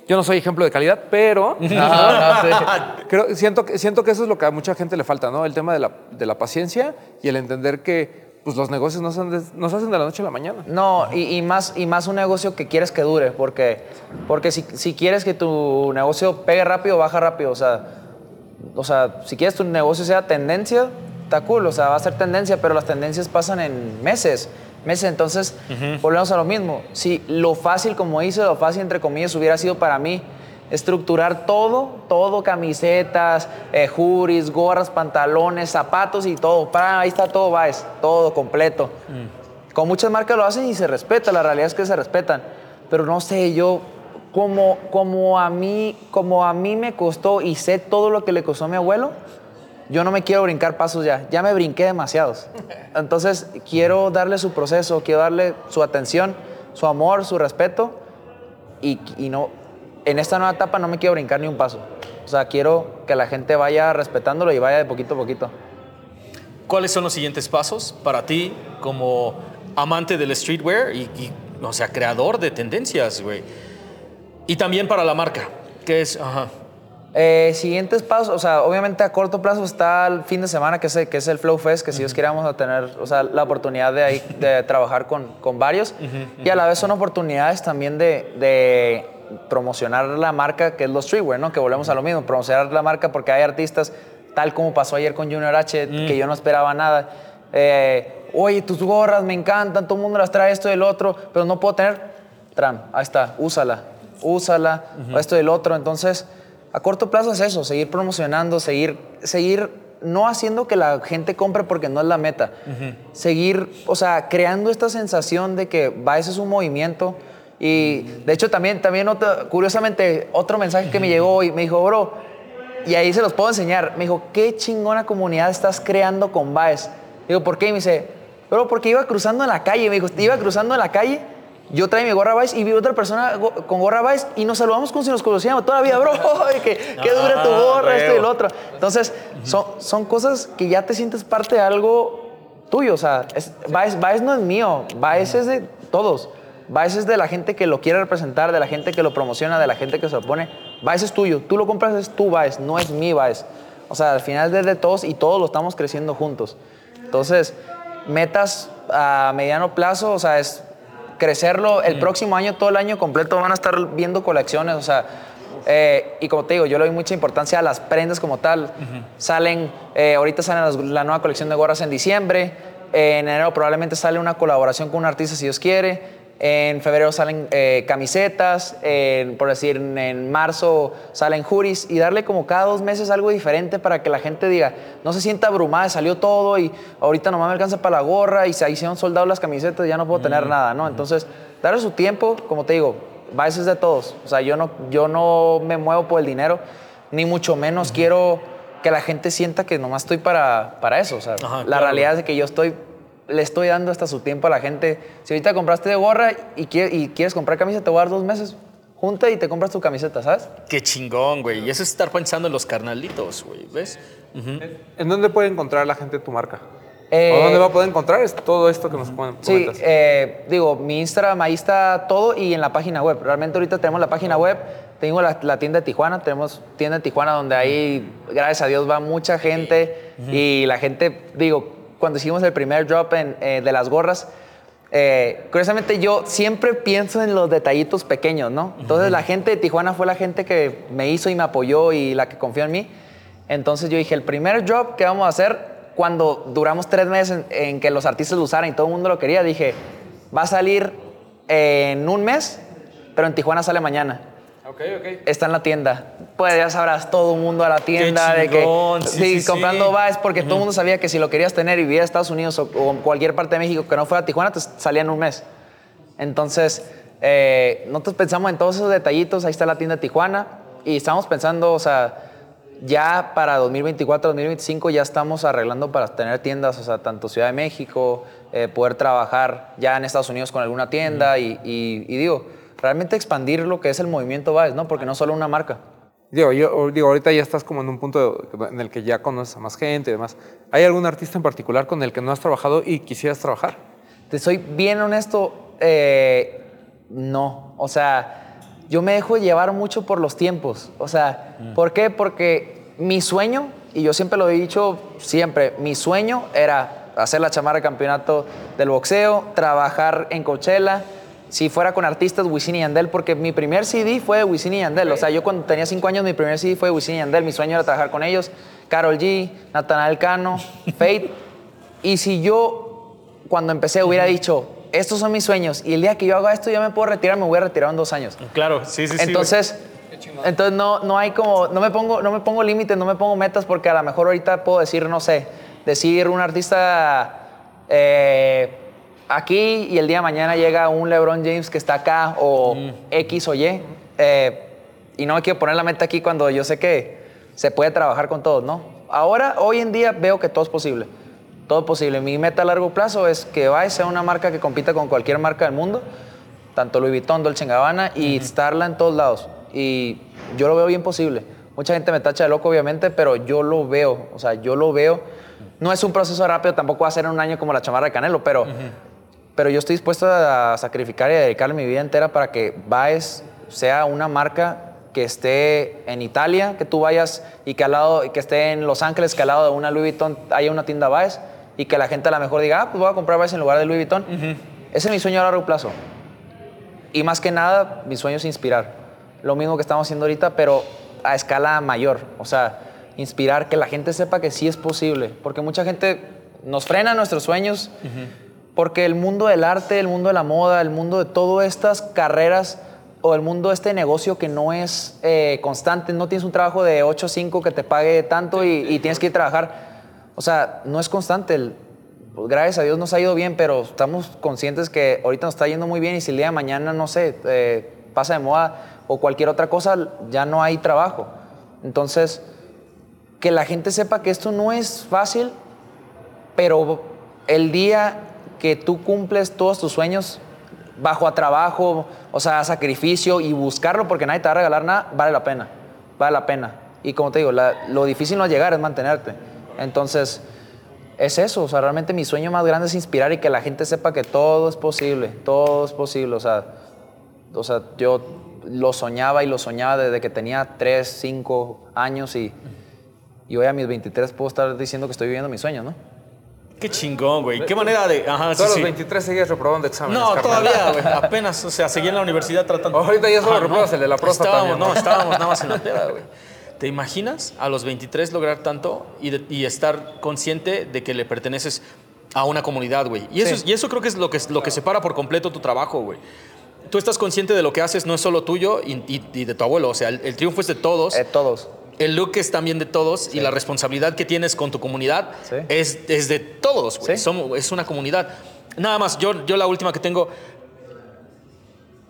Yo no soy ejemplo de calidad, pero creo, siento, que- siento que eso es lo que a mucha gente le falta, ¿no? El tema de la, de la paciencia y el entender que pues, los negocios no se, han de- no se hacen de la noche a la mañana. No, y, y más, y más un negocio que quieres que dure, porque, porque si, si quieres que tu negocio pegue rápido, baja rápido. O sea, o sea, si quieres tu negocio sea tendencia, está cool, o sea, va a ser tendencia, pero las tendencias pasan en meses. Meses, entonces volvemos a lo mismo. Si lo fácil, como hice, lo fácil, entre comillas, hubiera sido para mí estructurar todo, todo, camisetas, eh, juris, gorras, pantalones, zapatos y todo. Para, ahí está todo, va, es todo completo. Con muchas marcas lo hacen y se respeta, la realidad es que se respetan. Pero no sé, yo como, como, a mí, como a mí me costó y sé todo lo que le costó a mi abuelo, yo no me quiero brincar pasos ya, ya me brinqué demasiados. Entonces quiero darle su proceso, quiero darle su atención, su amor, su respeto y, y no, en esta nueva etapa no me quiero brincar ni un paso. O sea, quiero que la gente vaya respetándolo y vaya de poquito a poquito. ¿Cuáles son los siguientes pasos para ti como amante del streetwear y, o sea, creador de tendencias, güey? Y también para la marca, que es, ajá, Eh, siguientes pasos, o sea, obviamente a corto plazo está el fin de semana, que es el, que es el Flow Fest, que si Dios quiere vamos a tener o sea, la oportunidad de, ahí, de trabajar con, con varios. Y a la vez son oportunidades también de, de promocionar la marca, que es los streetwear, ¿no? Que volvemos a lo mismo, promocionar la marca porque hay artistas, tal como pasó ayer con Junior H, que yo no esperaba nada. Eh, Oye, tus gorras me encantan, todo el mundo las trae esto y el otro, pero no puedo tener. Tram, ahí está, úsala, úsala, esto y el otro. Entonces, a corto plazo es eso, seguir promocionando, seguir, seguir no haciendo que la gente compre porque no es la meta. Seguir, o sea, creando esta sensación de que Vice es un movimiento. Y de hecho también, también otra- curiosamente, otro mensaje que me llegó hoy, me dijo, bro, y ahí se los puedo enseñar. Me dijo, qué chingona comunidad estás creando con Baez. Digo, ¿por qué? Y me dice, bro, porque iba cruzando en la calle. Me dijo, iba cruzando en la calle, yo traía mi gorra Baez y vi otra persona go- con gorra Baez y nos saludamos como si nos conociéramos todavía, bro. que, que dure tu Ah, gorra, esto y el huevo. otro. Entonces, son, son cosas que ya te sientes parte de algo tuyo. O sea, es, Baez no es mío, Baez es de todos. Baez es de la gente que lo quiere representar, de la gente que lo promociona, de la gente que se opone. Baez es tuyo, tú lo compras, es tu Baez, no es mi Baez. O sea, al final es de todos y todos lo estamos creciendo juntos. Entonces, metas a mediano plazo, o sea, es crecerlo. El próximo año, todo el año completo, van a estar viendo colecciones, o sea, eh, y como te digo, yo le doy mucha importancia a las prendas como tal. Salen, eh, ahorita sale las- la nueva colección de gorras en diciembre. en enero probablemente sale una colaboración con un artista si Dios quiere. En febrero salen eh, camisetas. en- por decir, en, en marzo salen juris. Y darle como cada dos meses algo diferente para que la gente diga, no se sienta abrumada, salió todo y ahorita nomás me alcanza para la gorra y se hicieron soldados las camisetas y ya no puedo tener nada, ¿no? Entonces, darle su tiempo, como te digo, Vice es de todos. O sea, yo no, yo no me muevo por el dinero, ni mucho menos quiero que la gente sienta que nomás estoy para, para eso. O sea, Ajá, la claro. realidad es que yo estoy, le estoy dando hasta su tiempo a la gente. Si ahorita compraste de gorra y, quie- y quieres comprar camisa, te voy a dar dos meses. Junta y te compras tu camiseta, ¿sabes? Qué chingón, güey. Y eso es estar pensando en los carnalitos, güey. ¿Ves? ¿En dónde puede encontrar la gente tu marca? Eh, ¿O dónde va a poder encontrar es- todo esto que nos comen- Sí, eh, digo, mi Instagram, ahí está todo y en la página web. Realmente ahorita tenemos la página web, tengo la, la tienda de Tijuana, tenemos tienda en Tijuana donde ahí, gracias a Dios, va mucha gente y la gente, digo, cuando hicimos el primer drop en, eh, de las gorras, eh, curiosamente yo siempre pienso en los detallitos pequeños, ¿no? Entonces la gente de Tijuana fue la gente que me hizo y me apoyó y la que confió en mí. Entonces yo dije, el primer job que vamos a hacer cuando duramos tres meses en, en que los artistas lo usaran y todo el mundo lo quería, dije, va a salir en un mes, pero en Tijuana sale mañana. Ok, ok. Está en la tienda. Pues ya sabrás, todo el mundo a la tienda de chingón, que sí, sí, comprando sí. Vice porque todo el mundo sabía que si lo querías tener y vivía en Estados Unidos o, o cualquier parte de México que no fuera Tijuana, te salía en un mes. Entonces, eh, nosotros pensamos en todos esos detallitos. Ahí está la tienda de Tijuana y estamos pensando, o sea, ya para 2024, 2025 ya estamos arreglando para tener tiendas, o sea, tanto Ciudad de México, eh, poder trabajar ya en Estados Unidos con alguna tienda y, y- y digo, realmente expandir lo que es el movimiento Vice, ¿no? Porque no solo una marca. Digo, yo, digo, ahorita ya estás como en un punto en el que ya conoces a más gente y demás. ¿Hay algún artista en particular con el que no has trabajado y quisieras trabajar? Te soy bien honesto, eh, no. O sea, yo me dejo llevar mucho por los tiempos. O sea, ¿por qué? Porque mi sueño, y yo siempre lo he dicho siempre, mi sueño era hacer la chamarra de campeonato del boxeo, trabajar en Coachella. Si fuera con artistas, Wisin y Yandel, porque mi primer CD fue de Wisin y Yandel. O sea, yo cuando tenía cinco años, mi primer CD fue de Wisin y Yandel. Mi sueño era trabajar con ellos. Carol G, Natanael Cano, Fate. Y si yo, cuando empecé, hubiera dicho, estos son mis sueños, y el día que yo haga esto, yo me puedo retirar, me voy a retirar en dos años. Claro, sí, sí, sí. Entonces, entonces no, no hay como, no me pongo, no me pongo límites, no me pongo metas, porque a lo mejor ahorita puedo decir, no sé, decir un artista eh, aquí y el día de mañana llega un LeBron James que está acá o X o Y. eh, y no me quiero poner la meta aquí cuando yo sé que se puede trabajar con todos, ¿no? Ahora, hoy en día veo que todo es posible. Todo es posible. Mi meta a largo plazo es que Vice sea una marca que compita con cualquier marca del mundo, tanto Louis Vuitton, Dolce Gabbana, y estarla en todos lados. Y yo lo veo bien posible. Mucha gente me tacha de loco, obviamente, pero yo lo veo. O sea, yo lo veo. No es un proceso rápido, tampoco va a ser en un año como la chamarra de Canelo, pero, pero yo estoy dispuesto a sacrificar y a dedicarle mi vida entera para que Baez sea una marca que esté en Italia, que tú vayas y que al lado, que esté en Los Ángeles, que al lado de una Louis Vuitton haya una tienda Baez y que la gente a lo mejor diga, ah, pues voy a comprar Baez en lugar de Louis Vuitton. Ese es mi sueño a largo plazo. Y más que nada, mi sueño es inspirar. Lo mismo que estamos haciendo ahorita, pero a escala mayor. O sea, inspirar, que la gente sepa que sí es posible. Porque mucha gente nos frena nuestros sueños. Porque el mundo del arte, el mundo de la moda, el mundo de todas estas carreras o el mundo de este negocio que no es eh, constante, no tienes un trabajo de 8 a 5 que te pague tanto y, y tienes que ir a trabajar. O sea, no es constante. El- pues, gracias a Dios nos ha ido bien, pero estamos conscientes que ahorita nos está yendo muy bien y si el día de mañana, no sé, eh, pasa de moda o cualquier otra cosa, ya no hay trabajo. Entonces, que la gente sepa que esto no es fácil, pero el día que tú cumples todos tus sueños bajo a trabajo, o sea, sacrificio y buscarlo porque nadie te va a regalar nada, vale la pena, vale la pena. Y como te digo, lo difícil no es llegar, es mantenerte. Entonces, es eso, o sea, realmente mi sueño más grande es inspirar y que la gente sepa que todo es posible, todo es posible, o sea, o sea, yo lo soñaba y lo soñaba desde que tenía 3, 5 años y, y hoy a mis 23 puedo estar diciendo que estoy viviendo mi sueño, ¿no? Qué chingón, güey. Qué manera de. Ajá, Todos sí. los 23 seguías reprobando exámenes. No, carnal. todavía, güey. Apenas, o sea, seguí en la universidad tratando. Ahorita ya solo Ajá, repruebas el de la próstata, Estábamos, no, estábamos nada más en la peda, güey. ¿Te imaginas a los 23 lograr tanto y, de- y estar consciente de que le perteneces a una comunidad, güey? Y eso, Sí. es- y eso creo que es lo que, lo que separa por completo tu trabajo, güey. Tú estás consciente de lo que haces, no es solo tuyo y, y- y de tu abuelo. O sea, el, el triunfo es de todos. Eh, todos. El look es también de todos y la responsabilidad que tienes con tu comunidad Sí. es, es de todos, güey. Sí. Somos- es una comunidad. Nada más, yo, yo la última que tengo.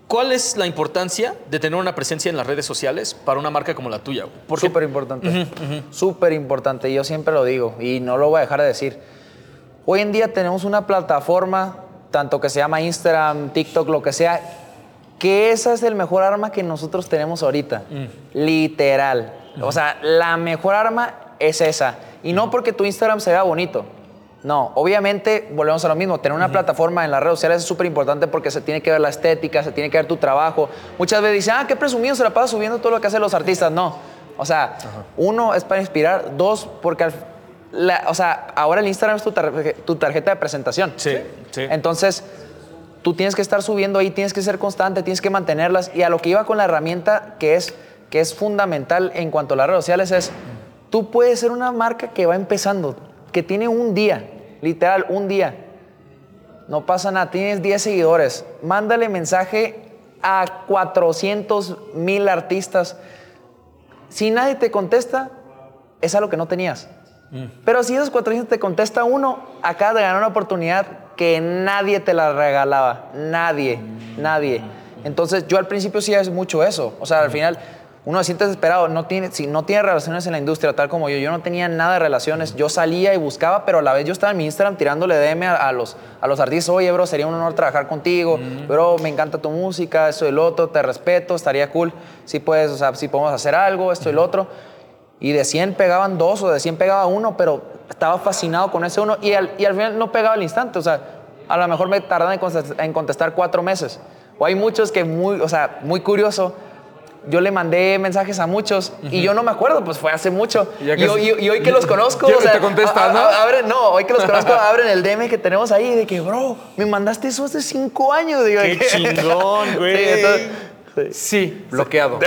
¿Cuál es la importancia de tener una presencia en las redes sociales para una marca como la tuya? Porque Súper importante. Súper importante. Yo siempre lo digo y no lo voy a dejar de decir. Hoy en día tenemos una plataforma, tanto que se llama Instagram, TikTok, lo que sea, que esa es el mejor arma que nosotros tenemos ahorita. Literal. O sea, la mejor arma es esa. Y no porque tu Instagram se vea bonito. No, obviamente volvemos a lo mismo. Tener una plataforma en las redes sociales es súper importante porque se tiene que ver la estética, se tiene que ver tu trabajo. Muchas veces dicen, ah, qué presumido se la pasa subiendo todo lo que hacen los artistas. No. O sea, uno es para inspirar. Dos, porque al- la- o sea, ahora el Instagram es tu, tu tarjeta de presentación. Sí, sí. Entonces, tú tienes que estar subiendo ahí, tienes que ser constante, tienes que mantenerlas. Y a lo que iba con la herramienta que es, que es fundamental en cuanto a las redes sociales es, tú puedes ser una marca que va empezando, que tiene un día, literal, un día. No pasa nada, tienes 10 seguidores. Mándale mensaje a 400 mil artistas. Si nadie te contesta, es algo que no tenías. Pero si esos 400 te contesta uno, acabas de ganar una oportunidad que nadie te la regalaba. Nadie, nadie. Entonces, yo al principio sí es mucho eso. O sea, al final uno se siente desesperado. No tiene, si no tiene relaciones en la industria, tal como yo. Yo no tenía nada de relaciones. Yo salía y buscaba, pero a la vez yo estaba en mi Instagram tirándole DM a, a los, a los artistas. Oye, bro, sería un honor trabajar contigo. Bro, me encanta tu música, esto y el otro. Te respeto, estaría cool. Si puedes, o sea, si podemos hacer algo, esto y el otro. Y de 100 pegaban dos o de 100 pegaba uno, pero estaba fascinado con ese uno y al, y al final no pegaba al instante. O sea, a lo mejor me tardan en contestar, en contestar cuatro meses. O hay muchos que muy, o sea, muy curioso. Yo le mandé mensajes a muchos y yo no me acuerdo, pues fue hace mucho. Y Y, hoy, y hoy que los conozco, o sea, te contestan, a- ¿no? abren, no, hoy que los conozco, abren el DM que tenemos ahí de que, bro, me mandaste eso hace cinco años. Digo, Qué que- chingón, güey. Sí, entonces, sí. Sí, bloqueado.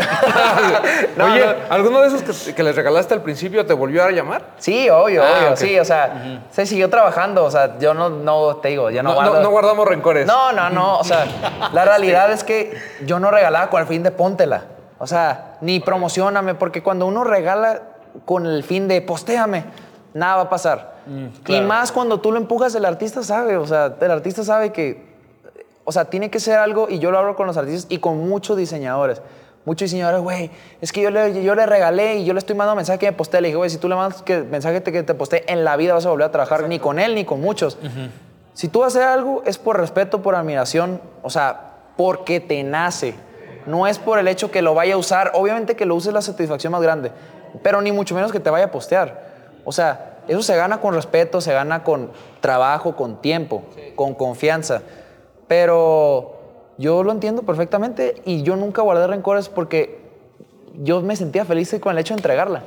No, Oye, no. ¿alguno de esos que, que les regalaste al principio te volvió a llamar? Sí, obvio, Ah, obvio, sí, o sea, se siguió trabajando, o sea, yo no, no te digo, ya no, No, no, guardo- no guardamos rencores. No, no, no, o sea, la realidad es que yo no regalaba con el fin de póntela, o sea, ni promocioname, porque cuando uno regala con el fin de postéame, nada va a pasar. Y claro. más cuando tú lo empujas, el artista sabe, o sea, el artista sabe que, o sea, tiene que ser algo, y yo lo hablo con los artistas y con muchos diseñadores. Muchos diseñadores, güey, es que yo le, yo le regalé y yo le estoy mandando mensaje que me posté. Le dije, güey, si tú le mandas que, mensaje que te posté, en la vida vas a volver a trabajar ni con él ni con muchos. Si tú vas a hacer algo, es por respeto, por admiración, o sea, porque te nace. No es por el hecho que lo vaya a usar. Obviamente que lo uses es la satisfacción más grande, pero ni mucho menos que te vaya a postear. O sea, eso se gana con respeto, se gana con trabajo, con tiempo, con confianza. Pero yo lo entiendo perfectamente y yo nunca guardé rencores porque yo me sentía feliz con el hecho de entregarla.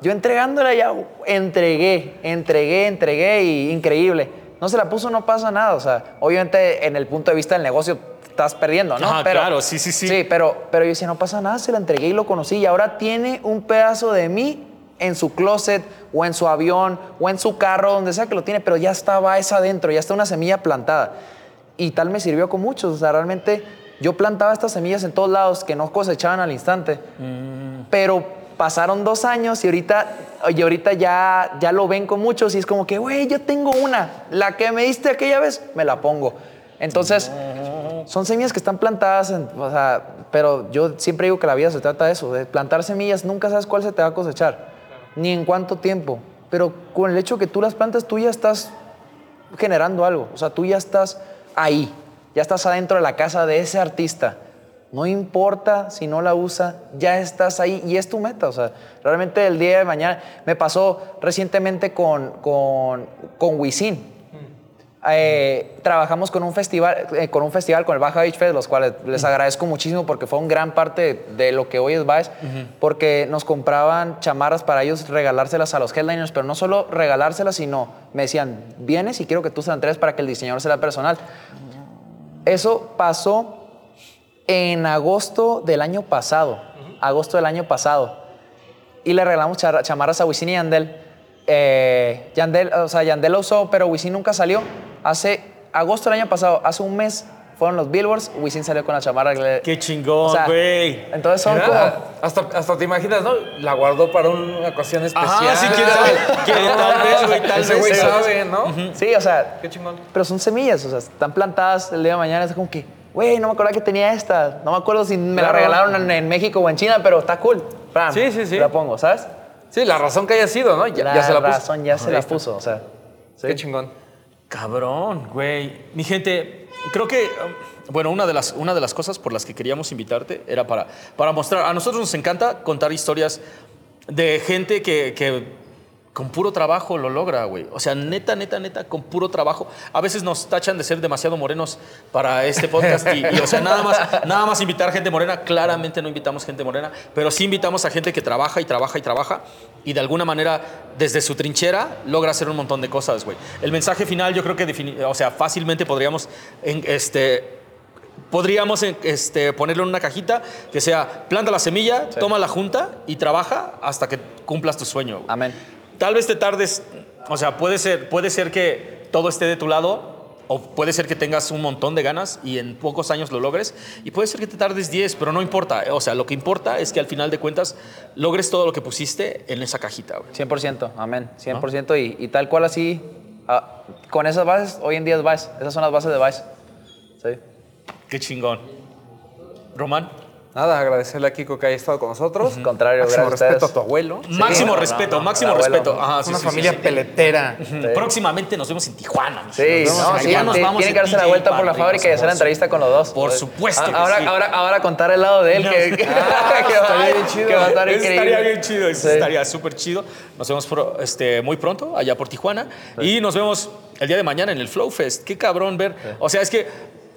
Yo entregándola ya entregué, entregué, entregué y increíble. No se la puso, no pasa nada. O sea, obviamente en el punto de vista del negocio estás perdiendo, ¿no? Ah, claro, sí, sí, sí. Sí, pero, pero yo decía, no pasa nada, se la entregué y lo conocí y ahora tiene un pedazo de mí en su closet o en su avión o en su carro, donde sea que lo tiene, pero ya estaba esa adentro, ya está una semilla plantada. Y tal me sirvió con muchos. O sea, realmente yo plantaba estas semillas en todos lados que no cosechaban al instante. Pero pasaron dos años y ahorita, y ahorita ya, ya lo ven con muchos y es como que, güey, yo tengo una. La que me diste aquella vez, me la pongo. Entonces, son semillas que están plantadas, en- o sea, pero yo siempre digo que la vida se trata de eso, de plantar semillas, nunca sabes cuál se te va a cosechar, ni en cuánto tiempo. Pero con el hecho que tú las plantas, tú ya estás generando algo. O sea, tú ya estás ahí, ya estás adentro de la casa de ese artista. No importa si no la usa, ya estás ahí y es tu meta. O sea, realmente el día de mañana me pasó recientemente con, con, con Wisin. Eh, trabajamos con un festival, eh, con un festival con el Baja Beach Fest, los cuales les agradezco muchísimo porque fue un gran parte de lo que hoy es Vice, porque nos compraban chamarras para ellos regalárselas a los headliners, pero no solo regalárselas, sino me decían, vienes y quiero que tú se entregues para que el diseñador sea personal. Eso pasó en agosto del año pasado, agosto del año pasado, y le regalamos chamarras a Wisin y Yandel. Eh, Yandel, o sea, Yandel la usó, pero Wisin nunca salió. Hace agosto del año pasado, hace un mes, fueron los Billboards, Wisin salió con la chamarra. que le- Qué chingón, O sea, güey. Entonces son como... hasta, hasta te imaginas, ¿no? La guardó para una ocasión especial. Ajá, sí, quién sabe. Tal vez, güey, tal Ese vez. güey Sí. sabe, ¿no? Sí, o sea, Qué chingón. pero son semillas, o sea, están plantadas el día de mañana. Es como que, güey, no me acordaba que tenía esta. No me acuerdo si me la regalaron en, en México o en China, pero está cool. Pam, Sí, sí, sí. La pongo, ¿sabes? Sí, la razón que haya sido, ¿no? Ya, la ya se la puso. razón ya se la puso, o sea. Qué chingón. Cabrón, güey. Mi gente, creo que, um, bueno, una de, las, una de las cosas por las que queríamos invitarte era para, para mostrar, a nosotros nos encanta contar historias de gente que, que con puro trabajo lo logra, güey. O sea, neta, neta, neta, con puro trabajo. A veces nos tachan de ser demasiado morenos para este podcast y, y, o sea, nada más, nada más invitar gente morena. Claramente no invitamos gente morena, pero sí invitamos a gente que trabaja y trabaja y trabaja y de alguna manera desde su trinchera logra hacer un montón de cosas, güey. El mensaje final yo creo que, o sea, fácilmente podríamos, en, este, podríamos este, ponerlo en una cajita que sea, planta la semilla, toma la junta y trabaja hasta que cumplas tu sueño. güey. Amén. Tal vez te tardes, o sea, puede ser, puede ser que todo esté de tu lado, o puede ser que tengas un montón de ganas y en pocos años lo logres, y puede ser que te tardes 10, pero no importa. O sea, lo que importa es que al final de cuentas logres todo lo que pusiste en esa cajita. güey. 100%, amén. 100% y, y tal cual así, ah, con esas bases, hoy en día es Vice. Esas son las bases de Vice. Sí. Qué chingón. Román. Nada, agradecerle a Kiko que haya estado con nosotros. Al contrario, Máximo respeto a tu abuelo. máximo no, respeto, no, máximo respeto. Ajá, sí, una sí, familia sí, sí. peletera. Próximamente nos vemos en Tijuana. Sí, Nos sí, nos vamos tienen en que darse la vuelta por la fábrica y hacer la entrevista con los dos. Por supuesto que ahora, sí. ahora, ahora contar el lado de él, No. que, que, Ah, que va, estaría bien chido. que va a estar Eso increíble. estaría bien chido, eso Sí. estaría súper chido. Nos vemos este, muy pronto allá por Tijuana y nos vemos el día de mañana en el Flow Fest. Qué cabrón ver. O sea, es que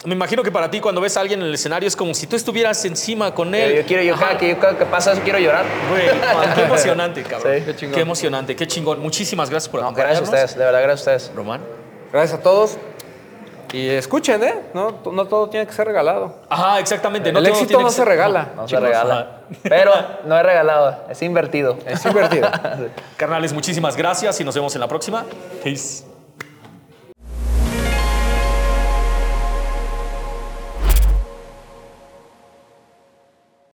me imagino que para ti cuando ves a alguien en el escenario es como si tú estuvieras encima con él. Yo quiero, yo cada que, yo que pasa eso quiero llorar. Güey, qué emocionante, cabrón. Sí, qué chingón. Qué emocionante, qué chingón. Muchísimas gracias por No, acompañarnos. gracias a ustedes, de verdad, gracias a ustedes. Román. Gracias a todos. Y escuchen, ¿eh? No, no todo tiene que ser regalado. Ajá, exactamente. el todo éxito tiene no que se ser- regala. No se regala. ajá. Pero no es regalado, es invertido. Es invertido. Carnales, muchísimas gracias y nos vemos en la próxima. Peace.